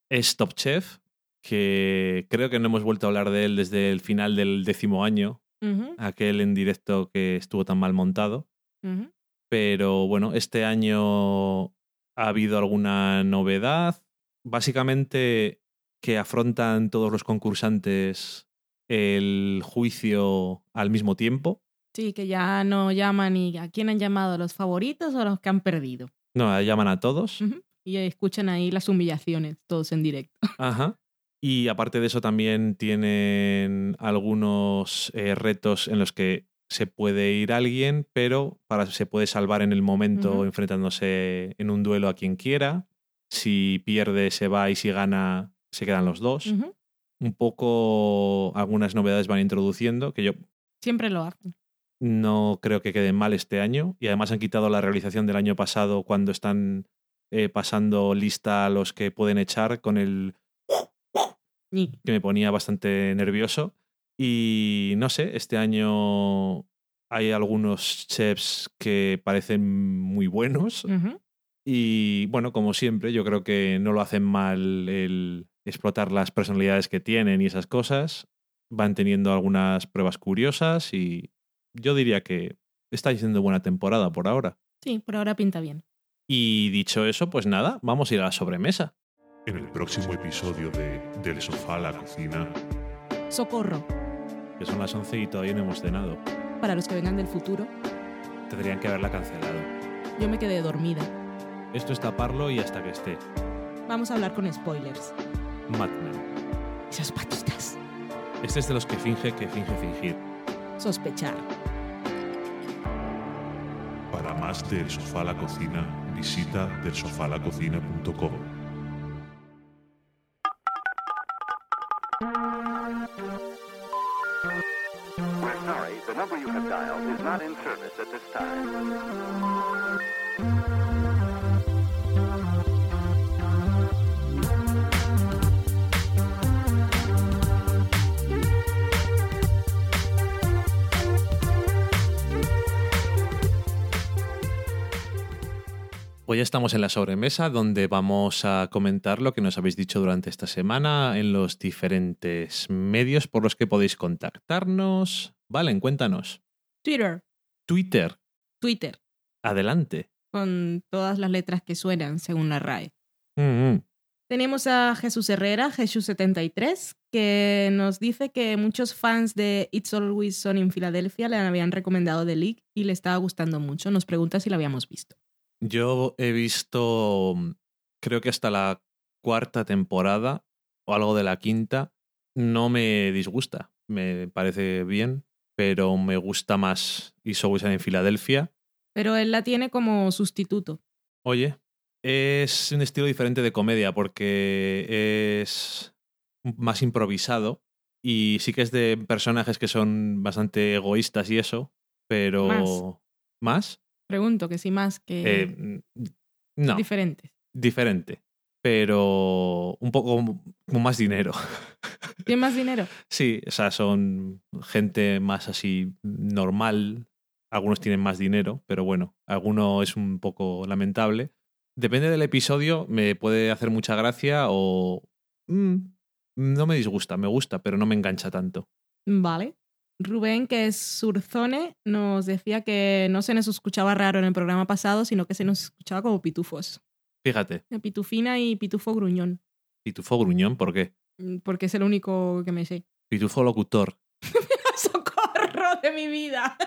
es Top Chef, que creo que no hemos vuelto a hablar de él desde el final del décimo año, aquel en directo que estuvo tan mal montado. Pero bueno, este año ha habido alguna novedad. Básicamente que afrontan todos los concursantes el juicio al mismo tiempo. Sí, que ya no llaman y a quién han llamado, los favoritos o los que han perdido. No, llaman a todos. Y escuchan ahí las humillaciones, todos en directo. Ajá. Y aparte de eso también tienen algunos eh, retos en los que se puede ir alguien, pero para, se puede salvar en el momento enfrentándose en un duelo a quien quiera. Si pierde se va y si gana se quedan los dos. Un poco algunas novedades van introduciendo que yo Siempre lo hacen. no creo que queden mal este año. Y además han quitado la realización del año pasado cuando están eh, pasando lista a los que pueden echar con el que me ponía bastante nervioso. Y no sé, este año Hay algunos chefs que parecen muy buenos. Y bueno, como siempre, yo creo que no lo hacen mal el explotar las personalidades que tienen y esas cosas. Van teniendo algunas pruebas curiosas y yo diría que está siendo buena temporada por ahora. Sí, por ahora pinta bien. Y dicho eso, pues nada, vamos a ir a la sobremesa. En el próximo episodio de Del sofá a la cocina, Socorro. Que son las 11 y todavía no hemos cenado. Para los que vengan del futuro, Tendrían que haberla cancelado. yo me quedé dormida. Esto es taparlo y hasta que esté. Vamos a hablar con spoilers. Mad Men. Esas patitas. Este es de los que finge que finge fingir. Sospechar. para más del sofá a la cocina, visita delsofalacocina.com. We're sorry, the number you have dialed is not in service at this time. Hoy ya estamos en la sobremesa donde vamos a comentar lo que nos habéis dicho durante esta semana en los diferentes medios por los que podéis contactarnos. Valen, cuéntanos. Twitter. Twitter, Twitter. adelante. Con todas las letras que suenan, según la RAE. Mm, mm. Tenemos a Jesús Herrera, Jesús73, que nos dice que muchos fans de It's Always Sunny en Filadelfia le habían recomendado The League y le estaba gustando mucho. Nos pregunta si la habíamos visto. Yo he visto, mm, creo que hasta la cuarta temporada o algo de la quinta. No me disgusta, me parece bien, pero me gusta más It's Always en Filadelfia. Pero él la tiene como sustituto. Oye, es un estilo diferente de comedia porque es más improvisado y sí que es de personajes que son bastante egoístas y eso, pero Más. ¿Más? Pregunto que si más que Eh, no, diferentes. diferente, pero un poco con más dinero. ¿Tiene más dinero? Sí, o sea, son gente más así normal. Algunos tienen más dinero, pero bueno, alguno es un poco lamentable. Depende del episodio, me puede hacer mucha gracia o mm, no me disgusta, me gusta, pero no me engancha tanto. Vale. Rubén, que es Surzone, nos decía que no se nos escuchaba raro en el programa pasado, sino que se nos escuchaba como pitufos. Fíjate, De Pitufina y Pitufo Gruñón, pitufo gruñón, ¿por qué? mm, porque es el único que me sé. Pitufo locutor. ¡Socorro de mi vida!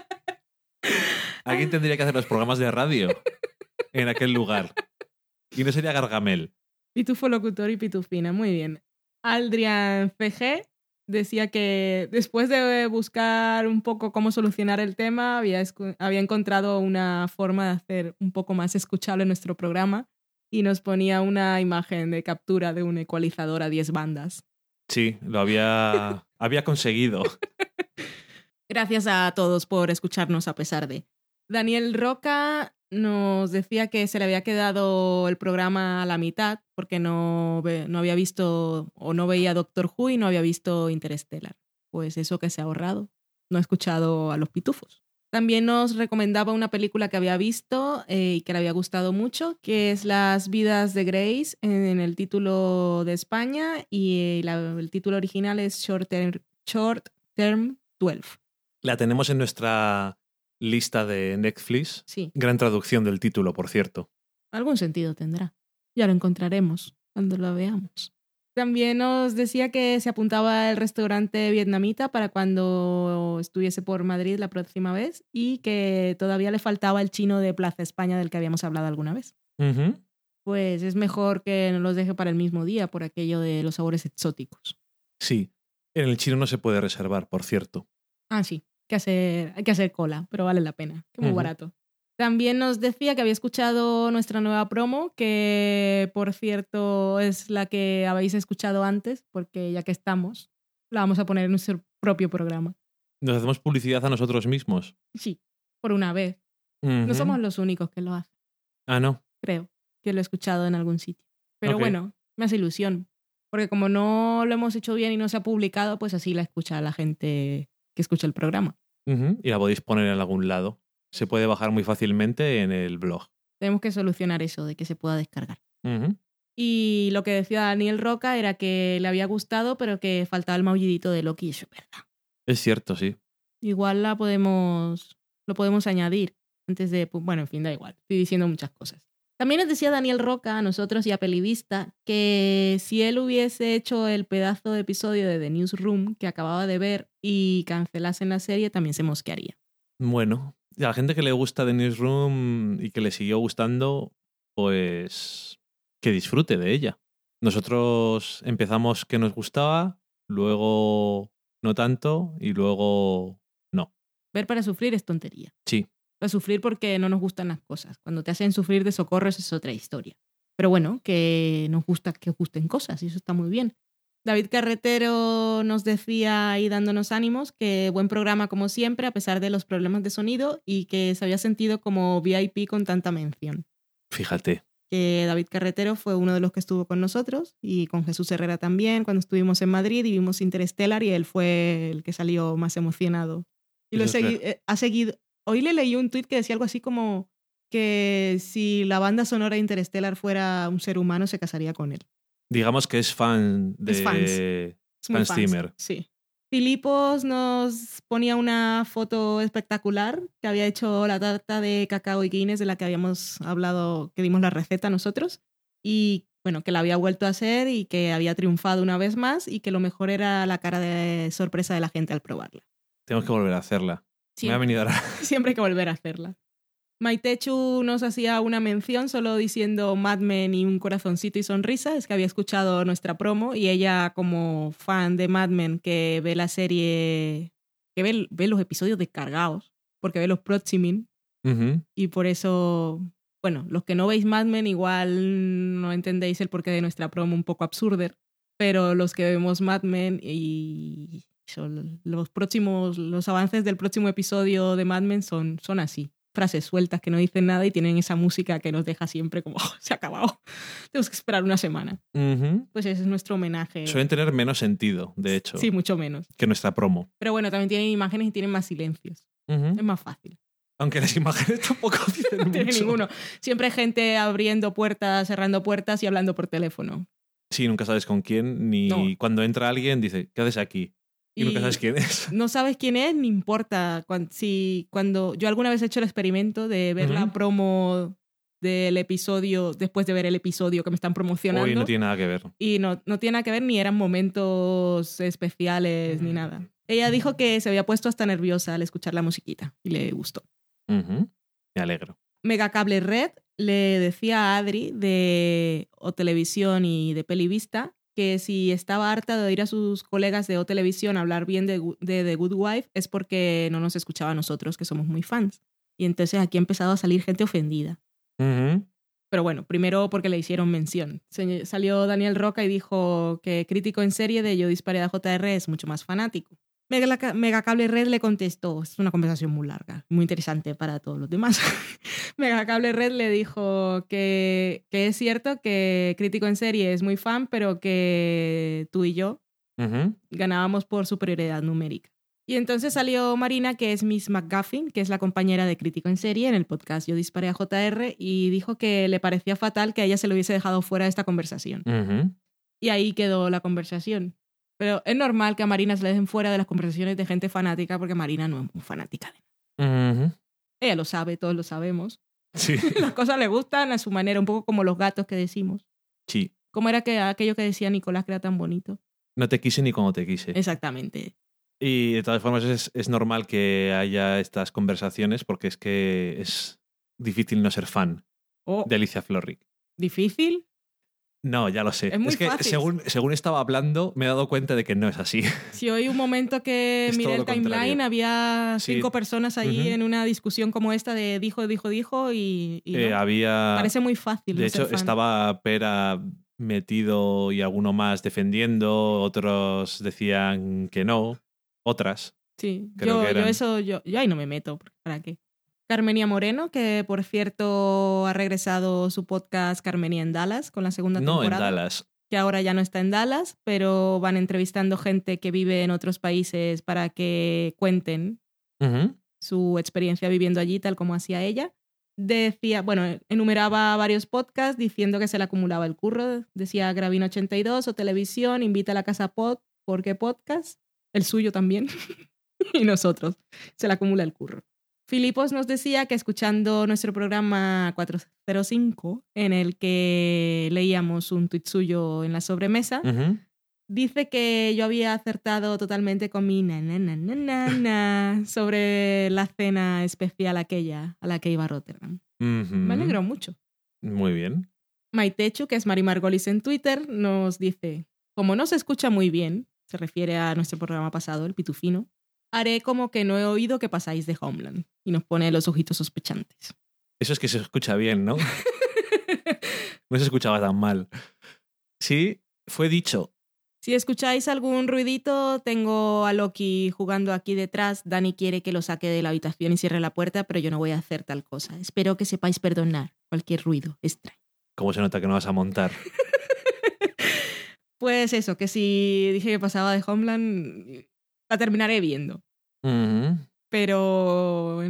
Alguien tendría que hacer los programas de radio en aquel lugar. Y no sería Gargamel. Pitufo locutor y Pitufina, muy bien. Aldrian FG decía que después de buscar un poco cómo solucionar el tema, había, había encontrado una forma de hacer un poco más escuchable nuestro programa y nos ponía una imagen de captura de un ecualizador a 10 bandas. Sí, lo había, había conseguido. Gracias a todos por escucharnos a pesar de. Daniel Roca nos decía que se le había quedado el programa a la mitad porque no, no había visto o no veía Doctor Who y no había visto Interstellar. Pues eso que se ha ahorrado. No ha escuchado a los pitufos. También nos recomendaba una película que había visto eh, y que le había gustado mucho, que es Las vidas de Grace en el título de España y eh, el título original es Short Term, Short Term 12. La tenemos en nuestra lista de Netflix. Sí, Gran traducción del título, por cierto. algún sentido tendrá. Ya lo encontraremos cuando lo veamos. También nos decía que se apuntaba al restaurante vietnamita para cuando estuviese por Madrid la próxima vez y que todavía le faltaba el chino de Plaza España del que habíamos hablado alguna vez. Pues es mejor que no los deje para el mismo día por aquello de los sabores exóticos. Sí. En el chino no se puede reservar, por cierto. Ah, sí, que hacer, hay que hacer cola, pero vale la pena, que muy barato. También nos decía que había escuchado nuestra nueva promo, que por cierto es la que habéis escuchado antes, porque ya que estamos, la vamos a poner en nuestro propio programa. Nos hacemos publicidad a nosotros mismos. Sí, por una vez. No somos los únicos que lo hacen, Ah, no. creo, que lo he escuchado en algún sitio. Pero bueno, me hace ilusión, porque como no lo hemos hecho bien y no se ha publicado, pues así la escucha la gente que escucha el programa. Y la podéis poner en algún lado. Se puede bajar muy fácilmente en el blog. Tenemos que solucionar eso de que se pueda descargar. Y lo que decía Daniel Roca era que le había gustado, pero que faltaba el maullidito de Loki, y eso es verdad. Es cierto, sí. Igual la podemos, lo podemos añadir antes de, pues, bueno, en fin, da igual, estoy diciendo muchas cosas. También nos decía Daniel Roca a nosotros y a Pelivista que si él hubiese hecho el pedazo de episodio de The Newsroom que acababa de ver y cancelasen la serie, también se mosquearía. Bueno, a la gente que le gusta The Newsroom y que le siguió gustando, pues que disfrute de ella. Nosotros empezamos que nos gustaba, luego no tanto y luego no. Ver para sufrir es tontería. Sí. Para sufrir porque no nos gustan las cosas. Cuando te hacen sufrir de socorros es otra historia. Pero bueno, que nos gusta que os gusten cosas y eso está muy bien. David Carretero nos decía ahí dándonos ánimos que buen programa como siempre a pesar de los problemas de sonido y que se había sentido como VIP con tanta mención. Fíjate. Que David Carretero fue uno de los que estuvo con nosotros y con Jesús Herrera también cuando estuvimos en Madrid y vimos Interstellar y él fue el que salió más emocionado. Y lo he segui- eh, ha seguido. Hoy le leí un tuit que decía algo así como que si la banda sonora de Interstellar fuera un ser humano se casaría con él. Digamos que es fan de Es fans. Fans, Zimmer. Sí. Filipos nos ponía una foto espectacular que había hecho la tarta de cacao y Guinness de la que habíamos hablado, que dimos la receta nosotros. Y bueno, que la había vuelto a hacer y que había triunfado una vez más y que lo mejor era la cara de sorpresa de la gente al probarla. Tenemos que volver a hacerla. Me ha Siempre, venido ahora. siempre hay que volver a hacerla. Maitechu nos hacía una mención solo diciendo Mad Men y un corazoncito y sonrisa. Es que había escuchado nuestra promo y ella, como fan de Mad Men, que ve la serie, que ve, ve los episodios descargados, porque ve los próximos Ujú. y por eso, bueno, los que no veis Mad Men igual no entendéis el porqué de nuestra promo un poco absurder, pero los que vemos Mad Men y los próximos, los avances del próximo episodio de Mad Men son, son así. Frases sueltas que no dicen nada y tienen esa música que nos deja siempre como, "Oh, se ha acabado. Tenemos que esperar una semana. Pues ese es nuestro homenaje. Suelen tener menos sentido, de hecho, Sí, mucho menos. que nuestra promo. Pero bueno, también tienen imágenes y tienen más silencios. Es más fácil. Aunque las imágenes tampoco dicen No tiene ninguno. Siempre hay gente abriendo puertas, cerrando puertas y hablando por teléfono. Sí, nunca sabes con quién, ni No. cuando entra alguien dice, ¿qué haces aquí? Y, nunca sabes quién es. No sabes quién es, ni importa. Cuando, si, cuando yo alguna vez he hecho el experimento de ver la promo del episodio, después de ver el episodio que me están promocionando. Hoy no tiene nada que ver. Y no, no tiene nada que ver, ni eran momentos especiales, ni nada. Ella dijo que se había puesto hasta nerviosa al escuchar la musiquita y le gustó. Me alegro. Megacable Red le decía a Adri de O Televisión y de Pelivista que si estaba harta de oír a sus colegas de O Televisión hablar bien de, de The Good Wife es porque no nos escuchaba a nosotros, que somos muy fans. Y entonces aquí ha empezado a salir gente ofendida. Pero bueno, primero porque le hicieron mención. Se- Salió Daniel Roca y dijo que crítico en serie de Yo disparé a JR es mucho más fanático. Mega- Megacable Red le contestó, es una conversación muy larga, muy interesante para todos los demás. Megacable Red le dijo que, que es cierto que crítico en serie es muy fan, pero que tú y yo ganábamos por superioridad numérica. Y entonces salió Marina, que es Miss McGuffin, que es la compañera de Crítico en Serie en el podcast Yo Disparé a JR, y dijo que le parecía fatal que a ella se le hubiese dejado fuera de esta conversación. Y ahí quedó la conversación. Pero es normal que a Marina se le dejen fuera de las conversaciones de gente fanática, porque Marina no es muy fanática de nada. Ella lo sabe, todos lo sabemos. Sí. Las cosas le gustan a su manera, un poco como los gatos que decimos. sí. ¿Cómo era que aquello que decía Nicolás que era tan bonito? No te quise ni cuando te quise. Exactamente. Y de todas formas es, es normal que haya estas conversaciones porque es que es difícil no ser fan Oh, de Alicia Florrick. ¿Difícil? No, ya lo sé. Es muy que fácil. según, según estaba hablando me he dado cuenta de que no es así. Si hoy un momento que Es miré el timeline había Sí. cinco personas ahí en una discusión como esta de dijo, dijo, dijo y, y Eh, no. había... parece muy fácil. De hecho, fan. estaba Pera metido y alguno más defendiendo, otros decían que no, otras. Sí, creo yo, que yo eso, yo, yo ahí no me meto, ¿para qué? Carmenia Moreno, que por cierto ha regresado su podcast Carmenia en Dallas con la segunda No en temporada. Dallas. Que ahora ya no está en Dallas, pero van entrevistando gente que vive en otros países para que cuenten su experiencia viviendo allí, tal como hacía ella. Decía, bueno, enumeraba varios podcasts diciendo que se le acumulaba el curro. Decía Gravina 82 o televisión, invita a la casa pod, porque podcast, el suyo también. y nosotros, se le acumula el curro. Filipos nos decía que escuchando nuestro programa 405, en el que leíamos un tuit suyo en la sobremesa. Dice que yo había acertado totalmente con mi na, na, na, na, na, na sobre la cena especial aquella a la que iba a Rotterdam. Me alegro mucho. Muy bien. Maitechu, que es Mari Margolis en Twitter, nos dice, como no se escucha muy bien, se refiere a nuestro programa pasado, el Pitufino, haré como que no he oído que pasáis de Homeland. Y nos pone los ojitos sospechantes. Eso es que se escucha bien, ¿no? No se escuchaba tan mal. Sí, fue dicho. Si escucháis algún ruidito, tengo a Loki jugando aquí detrás. Dani quiere que lo saque de la habitación y cierre la puerta, pero yo no voy a hacer tal cosa. Espero que sepáis perdonar cualquier ruido extraño. ¿Cómo se nota que no vas a montar? Pues eso, que si dije que pasaba de Homeland, la terminaré viendo. Pero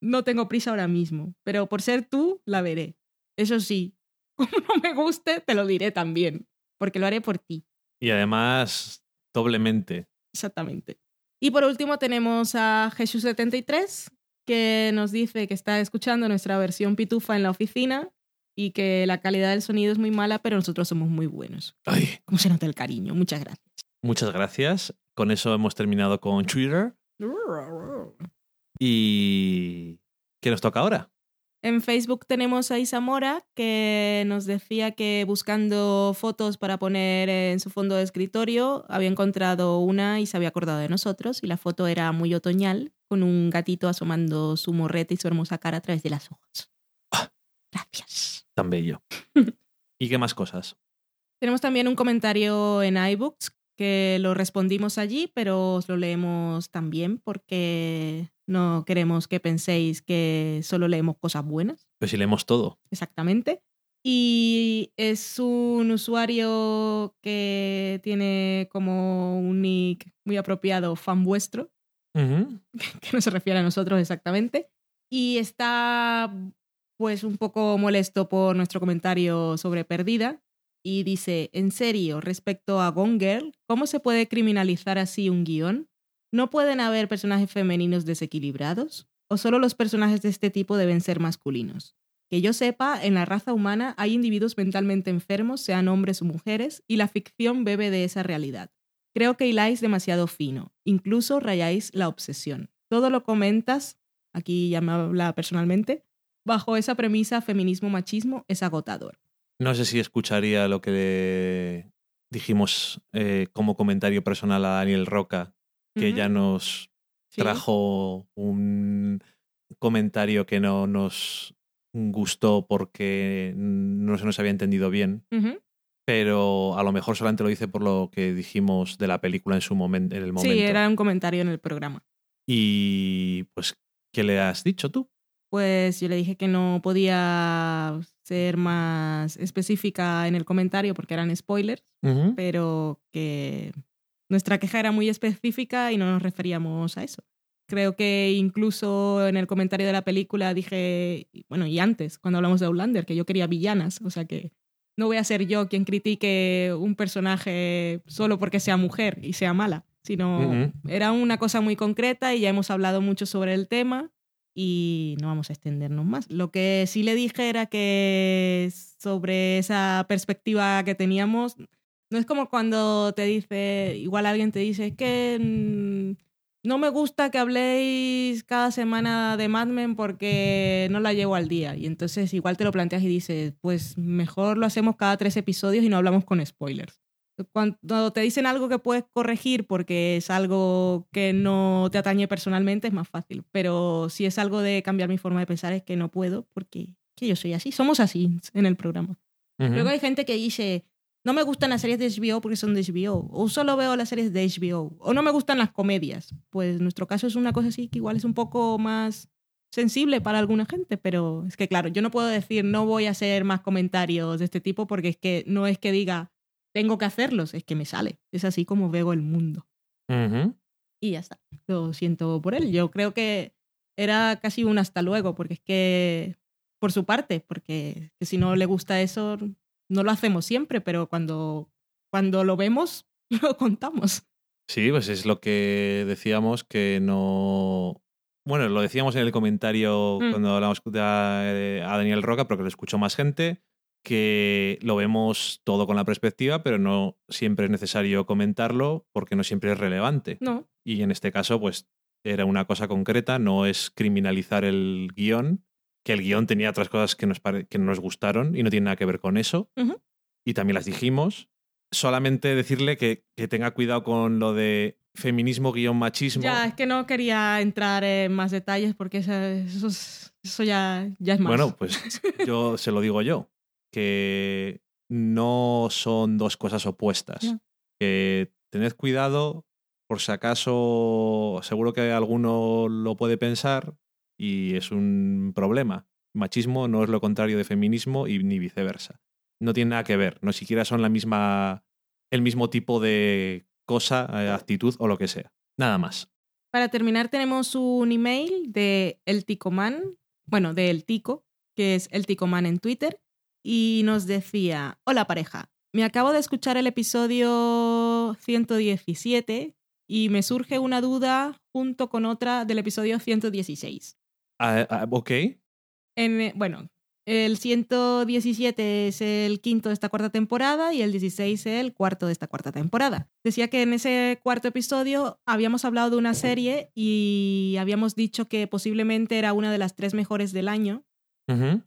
no tengo prisa ahora mismo. Pero por ser tú, la veré. Eso sí, como no me guste, te lo diré también. Porque lo haré por ti. Y además, doblemente. Exactamente. Y por último tenemos a Jesús73, que nos dice que está escuchando nuestra versión pitufa en la oficina y que la calidad del sonido es muy mala, pero nosotros somos muy buenos. Ay, ¿Cómo se nota el cariño? Muchas gracias. muchas gracias. Con eso hemos terminado con Twitter. ¿Y qué nos toca ahora? En Facebook tenemos a Isamora que nos decía que buscando fotos para poner en su fondo de escritorio había encontrado una y se había acordado de nosotros y la foto era muy otoñal con un gatito asomando su morrete y su hermosa cara a través de las hojas. Ah. Gracias. Tan bello. ¿Y qué más cosas? Tenemos también un comentario en iBooks que lo respondimos allí, pero os lo leemos también porque no queremos que penséis que solo leemos cosas buenas. Pues si leemos todo. Exactamente. Y es un usuario que tiene como un nick muy apropiado, fan vuestro, que no se refiere a nosotros exactamente. Y está pues un poco molesto por nuestro comentario sobre Perdida. Y dice, en serio, respecto a Gone Girl, ¿cómo se puede criminalizar así un guion? ¿No pueden haber personajes femeninos desequilibrados? ¿O solo los personajes de este tipo deben ser masculinos? Que yo sepa, en la raza humana hay individuos mentalmente enfermos, sean hombres o mujeres, y la ficción bebe de esa realidad. Creo que hiláis demasiado fino, incluso rayáis la obsesión. Todo lo comentas, aquí ya me habla personalmente, bajo esa premisa feminismo-machismo es agotador. No sé si escucharía lo que le dijimos eh, como comentario personal a Daniel Roca, que ya nos Sí. trajo un comentario que no nos gustó porque no se nos había entendido bien, pero a lo mejor solamente lo hice por lo que dijimos de la película en su momento, en el momento. Sí, era un comentario en el programa. Y pues, ¿qué le has dicho tú? Pues yo le dije que no podía ser más específica en el comentario porque eran spoilers, pero que nuestra queja era muy específica y no nos referíamos a eso. Creo que incluso en el comentario de la película dije, bueno, y antes, cuando hablamos de Outlander, que yo quería villanas, o sea que no voy a ser yo quien critique un personaje solo porque sea mujer y sea mala, sino era una cosa muy concreta y ya hemos hablado mucho sobre el tema y no vamos a extendernos más. Lo que sí le dije era que sobre esa perspectiva que teníamos, no es como cuando te dice, igual alguien te dice, es que mm, no me gusta que habléis cada semana de Mad Men porque no la llevo al día. Y entonces igual te lo planteas y dices, pues mejor lo hacemos cada tres episodios y no hablamos con spoilers. Cuando te dicen algo que puedes corregir porque es algo que no te atañe personalmente, es más fácil. Pero si es algo de cambiar mi forma de pensar, es que no puedo porque que yo soy así. Somos así en el programa. Ujú. Luego hay gente que dice, no me gustan las series de HBO porque son de HBO, o solo veo las series de HBO, o no me gustan las comedias. Pues nuestro caso es una cosa así que igual es un poco más sensible para alguna gente, pero es que claro, yo no puedo decir no voy a hacer más comentarios de este tipo porque es que no es que diga tengo que hacerlos, es que me sale. Es así como veo el mundo. Y ya está. Lo siento por él. Yo creo que era casi un hasta luego, porque es que, por su parte, porque que si no le gusta eso, no lo hacemos siempre, pero cuando, cuando lo vemos, lo contamos. Sí, pues es lo que decíamos que no. Bueno, lo decíamos en el comentario Mm. cuando hablamos de a, a Daniel Roca, pero que lo escuchó más gente, que lo vemos todo con la perspectiva, pero no siempre es necesario comentarlo porque no siempre es relevante. No, Y en este caso, pues era una cosa concreta, no es criminalizar el guion, que el guion tenía otras cosas que nos, que no nos gustaron y no tiene nada que ver con eso. Ujú. Y también las dijimos. Solamente decirle que, que tenga cuidado con lo de feminismo guion machismo. ya es que no quería entrar en más detalles porque eso, es- eso ya, ya es más. Bueno, pues yo se lo digo yo, que no son dos cosas opuestas. Que tened cuidado, por si acaso, seguro que alguno lo puede pensar y es un problema. Machismo no es lo contrario de feminismo y ni viceversa. No tiene nada que ver, no siquiera son la misma, el mismo tipo de cosa, eh, actitud o lo que sea. Nada más. Para terminar, tenemos un email de El Ticoman, bueno, de El Tico, que es El Ticoman en Twitter, y nos decía: Hola pareja, me acabo de escuchar el episodio 117 y me surge una duda junto con otra del episodio 116. Ah, ah, ok. En, eh, bueno, el 117 es el quinto de esta cuarta temporada y el 16 es el cuarto de esta cuarta temporada. Decía que en ese cuarto episodio habíamos hablado de una serie y habíamos dicho que posiblemente era una de las tres mejores del año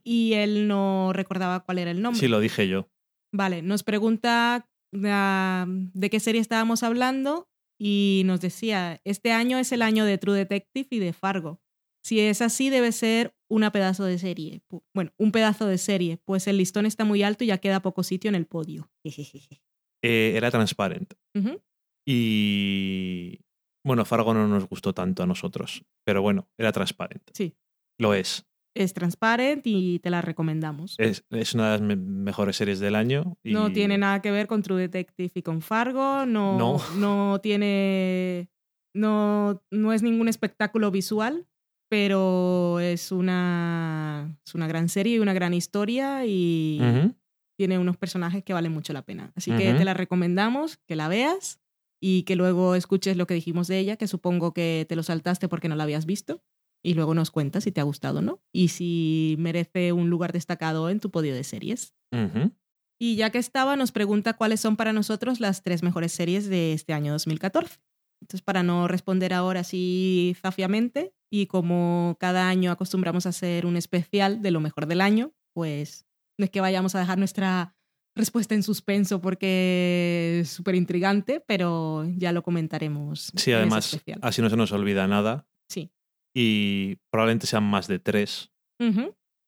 Y él no recordaba cuál era el nombre. Sí, lo dije yo. Vale, nos pregunta ah, de qué serie estábamos hablando y nos decía, este año es el año de True Detective y de Fargo. Si es así, debe ser una pedazo de serie. Bueno, un pedazo de serie, pues el listón está muy alto y ya queda poco sitio en el podio. Eh, era transparent. Ujú. Y bueno, Fargo no nos gustó tanto a nosotros, pero bueno, era transparente. Sí. Lo es. Es transparent y te la recomendamos. Es, es una de las me- mejores series del año. Y No tiene nada que ver con True Detective y con Fargo, no, No. no tiene, no, no es ningún espectáculo visual, pero es una, es una gran serie y una gran historia y tiene unos personajes que valen mucho la pena. Así que te la recomendamos, que la veas y que luego escuches lo que dijimos de ella, que supongo que te lo saltaste porque no la habías visto. Y luego nos cuentas si te ha gustado o no. Y si merece un lugar destacado en tu podio de series. Y ya que estaba, nos pregunta cuáles son para nosotros las tres mejores series de este año 2014. Entonces, para no responder ahora así zafiamente, y como cada año acostumbramos a hacer un especial de lo mejor del año, pues no es que vayamos a dejar nuestra respuesta en suspenso porque es súper intrigante, pero ya lo comentaremos. Sí, además, así no se nos olvida nada. Sí. Y probablemente sean más de tres.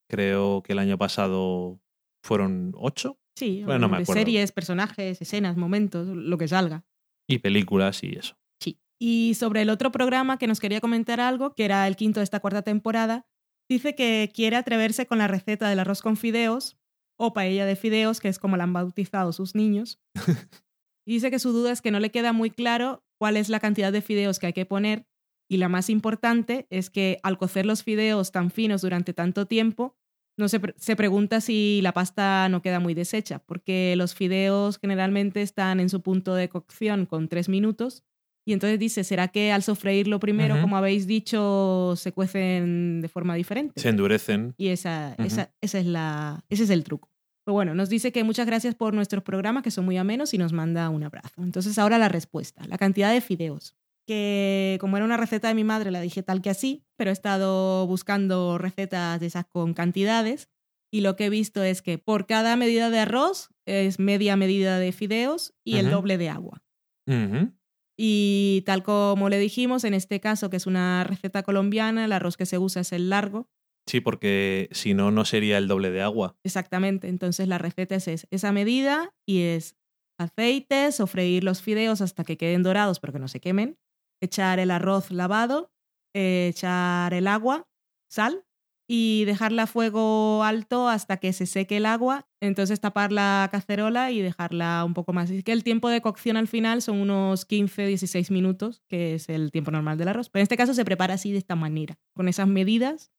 Creo que el año pasado fueron ocho. Sí, Bueno, no me acuerdo. series, personajes, escenas, momentos, lo que salga. Y películas y eso. Sí. Y sobre el otro programa que nos quería comentar algo, que era el quinto de esta cuarta temporada, dice que quiere atreverse con la receta del arroz con fideos o paella de fideos, que es como la han bautizado sus niños. Y dice que su duda es que no le queda muy claro cuál es la cantidad de fideos que hay que poner y la más importante es que al cocer los fideos tan finos durante tanto tiempo, no se, pre- se pregunta si la pasta no queda muy deshecha, porque los fideos generalmente están en su punto de cocción con tres minutos. Y entonces dice, ¿será que al sofreírlo primero, como habéis dicho, se cuecen de forma diferente? Se endurecen. Y esa, esa, esa es la, ese es el truco. Pero bueno, nos dice que muchas gracias por nuestros programas, que son muy amenos, y nos manda un abrazo. Entonces ahora la respuesta, la cantidad de fideos. Que como era una receta de mi madre, la dije tal que así, pero he estado buscando recetas de esas con cantidades. Y lo que he visto es que por cada medida de arroz es media medida de fideos y el doble de agua. Y tal como le dijimos, en este caso, que es una receta colombiana, el arroz que se usa es el largo, Sí, porque si no, no sería el doble de agua. Exactamente. Entonces la receta es es- esa medida y es aceite, sofreír los fideos hasta que queden dorados pero que no se quemen, echar el arroz lavado, eh, echar el agua, sal y dejarla a fuego alto hasta que se seque el agua. Entonces tapar la cacerola y dejarla un poco más. Así que el tiempo de cocción al final son unos 15-16 minutos, que es el tiempo normal del arroz. Pero en este caso se prepara así de esta manera, con esas medidas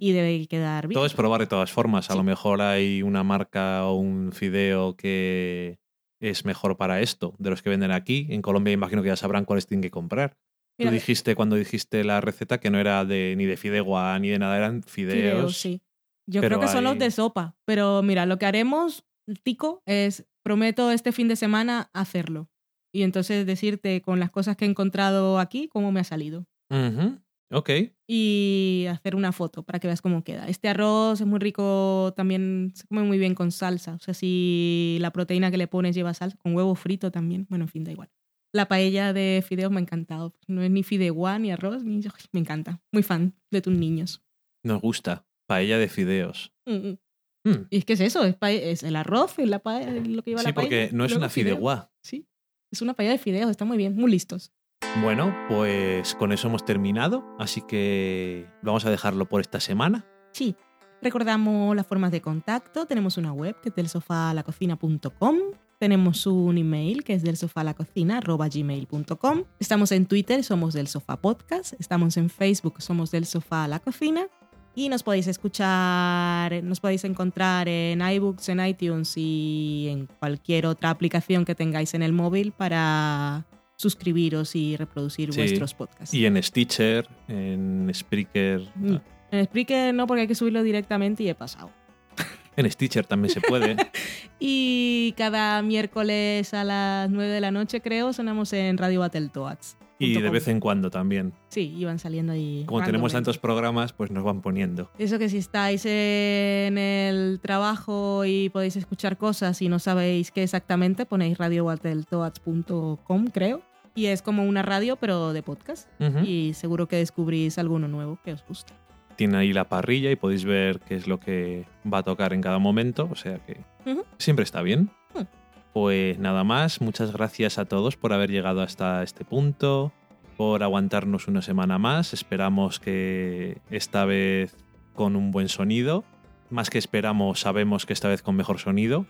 y debe quedar bien. Todo es probar de todas formas. A Sí. lo mejor hay una marca o un fideo que es mejor para esto, de los que venden aquí. En Colombia imagino que ya sabrán cuáles tienen que comprar. Mira, Tú dijiste cuando dijiste la receta que no era de ni de fidegua ni de nada, eran fideos. fideos, sí. Yo creo que son los de sopa. Pero mira, lo que haremos, Tico, es prometo este fin de semana hacerlo. Y entonces decirte con las cosas que he encontrado aquí cómo me ha salido. Ujú. Ok. y hacer una foto para que veas cómo queda. Este arroz es muy rico, también se come muy bien con salsa. O sea, si la proteína que le pones lleva salsa, con huevo frito también. Bueno, en fin, da igual. La paella de fideos me ha encantado. No es ni fideuá, ni arroz, ni... Me encanta. Muy fan de tus niños. Nos gusta. Paella de fideos. Mm, mm. Mm. Y es que es eso, es, es el arroz, es la paella, lo que lleva Sí, la paella. porque no es una fideuá. Sí, es una paella de fideos, está muy bien, muy listos. Bueno, pues con eso hemos terminado. Así que vamos a dejarlo por esta semana. Sí. Recordamos las formas de contacto. Tenemos una web que es del sofá a la cocina.com. Tenemos un email que es del gmail.com. Estamos en Twitter, somos del sofá podcast. Estamos en Facebook, somos del sofá a la cocina. Y nos podéis escuchar, nos podéis encontrar en iBooks, en iTunes y en cualquier otra aplicación que tengáis en el móvil para suscribiros y reproducir Sí. vuestros podcasts. Y en Stitcher, en Spreaker. Mm. En Spreaker no, porque hay que subirlo directamente y he pasado. En Stitcher también se puede. Y cada miércoles a las 9 de la noche, creo, sonamos en Radio Battletoads. y de vez en cuando también. Sí, iban saliendo ahí. Como tenemos tantos programas, pues nos van poniendo. Eso que si estáis en el trabajo y podéis escuchar cosas y no sabéis qué exactamente, ponéis radiobattletoads.com, creo. Y es como una radio, pero de podcast. Y seguro que descubrís alguno nuevo que os guste. Tiene ahí la parrilla y podéis ver qué es lo que va a tocar en cada momento. O sea que siempre está bien. Mm. Pues nada más, muchas gracias a todos por haber llegado hasta este punto, por aguantarnos una semana más. Esperamos que esta vez con un buen sonido. Más que esperamos, sabemos que esta vez con mejor sonido.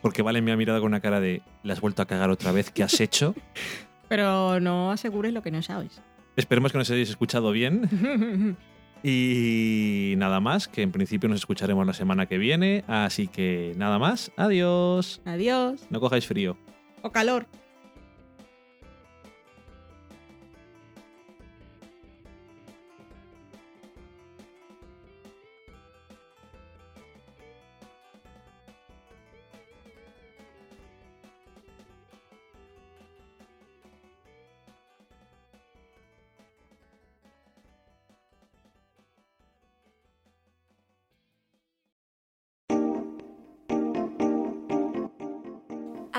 Porque Vale me ha mirado con una cara de, ¿la has vuelto a cagar otra vez? ¿Qué has hecho? Pero no asegures lo que no sabéis. Esperemos que nos hayáis escuchado bien. Y nada más, que en principio nos escucharemos la semana que viene. Así que nada más, adiós. Adiós. No cojáis frío. O calor.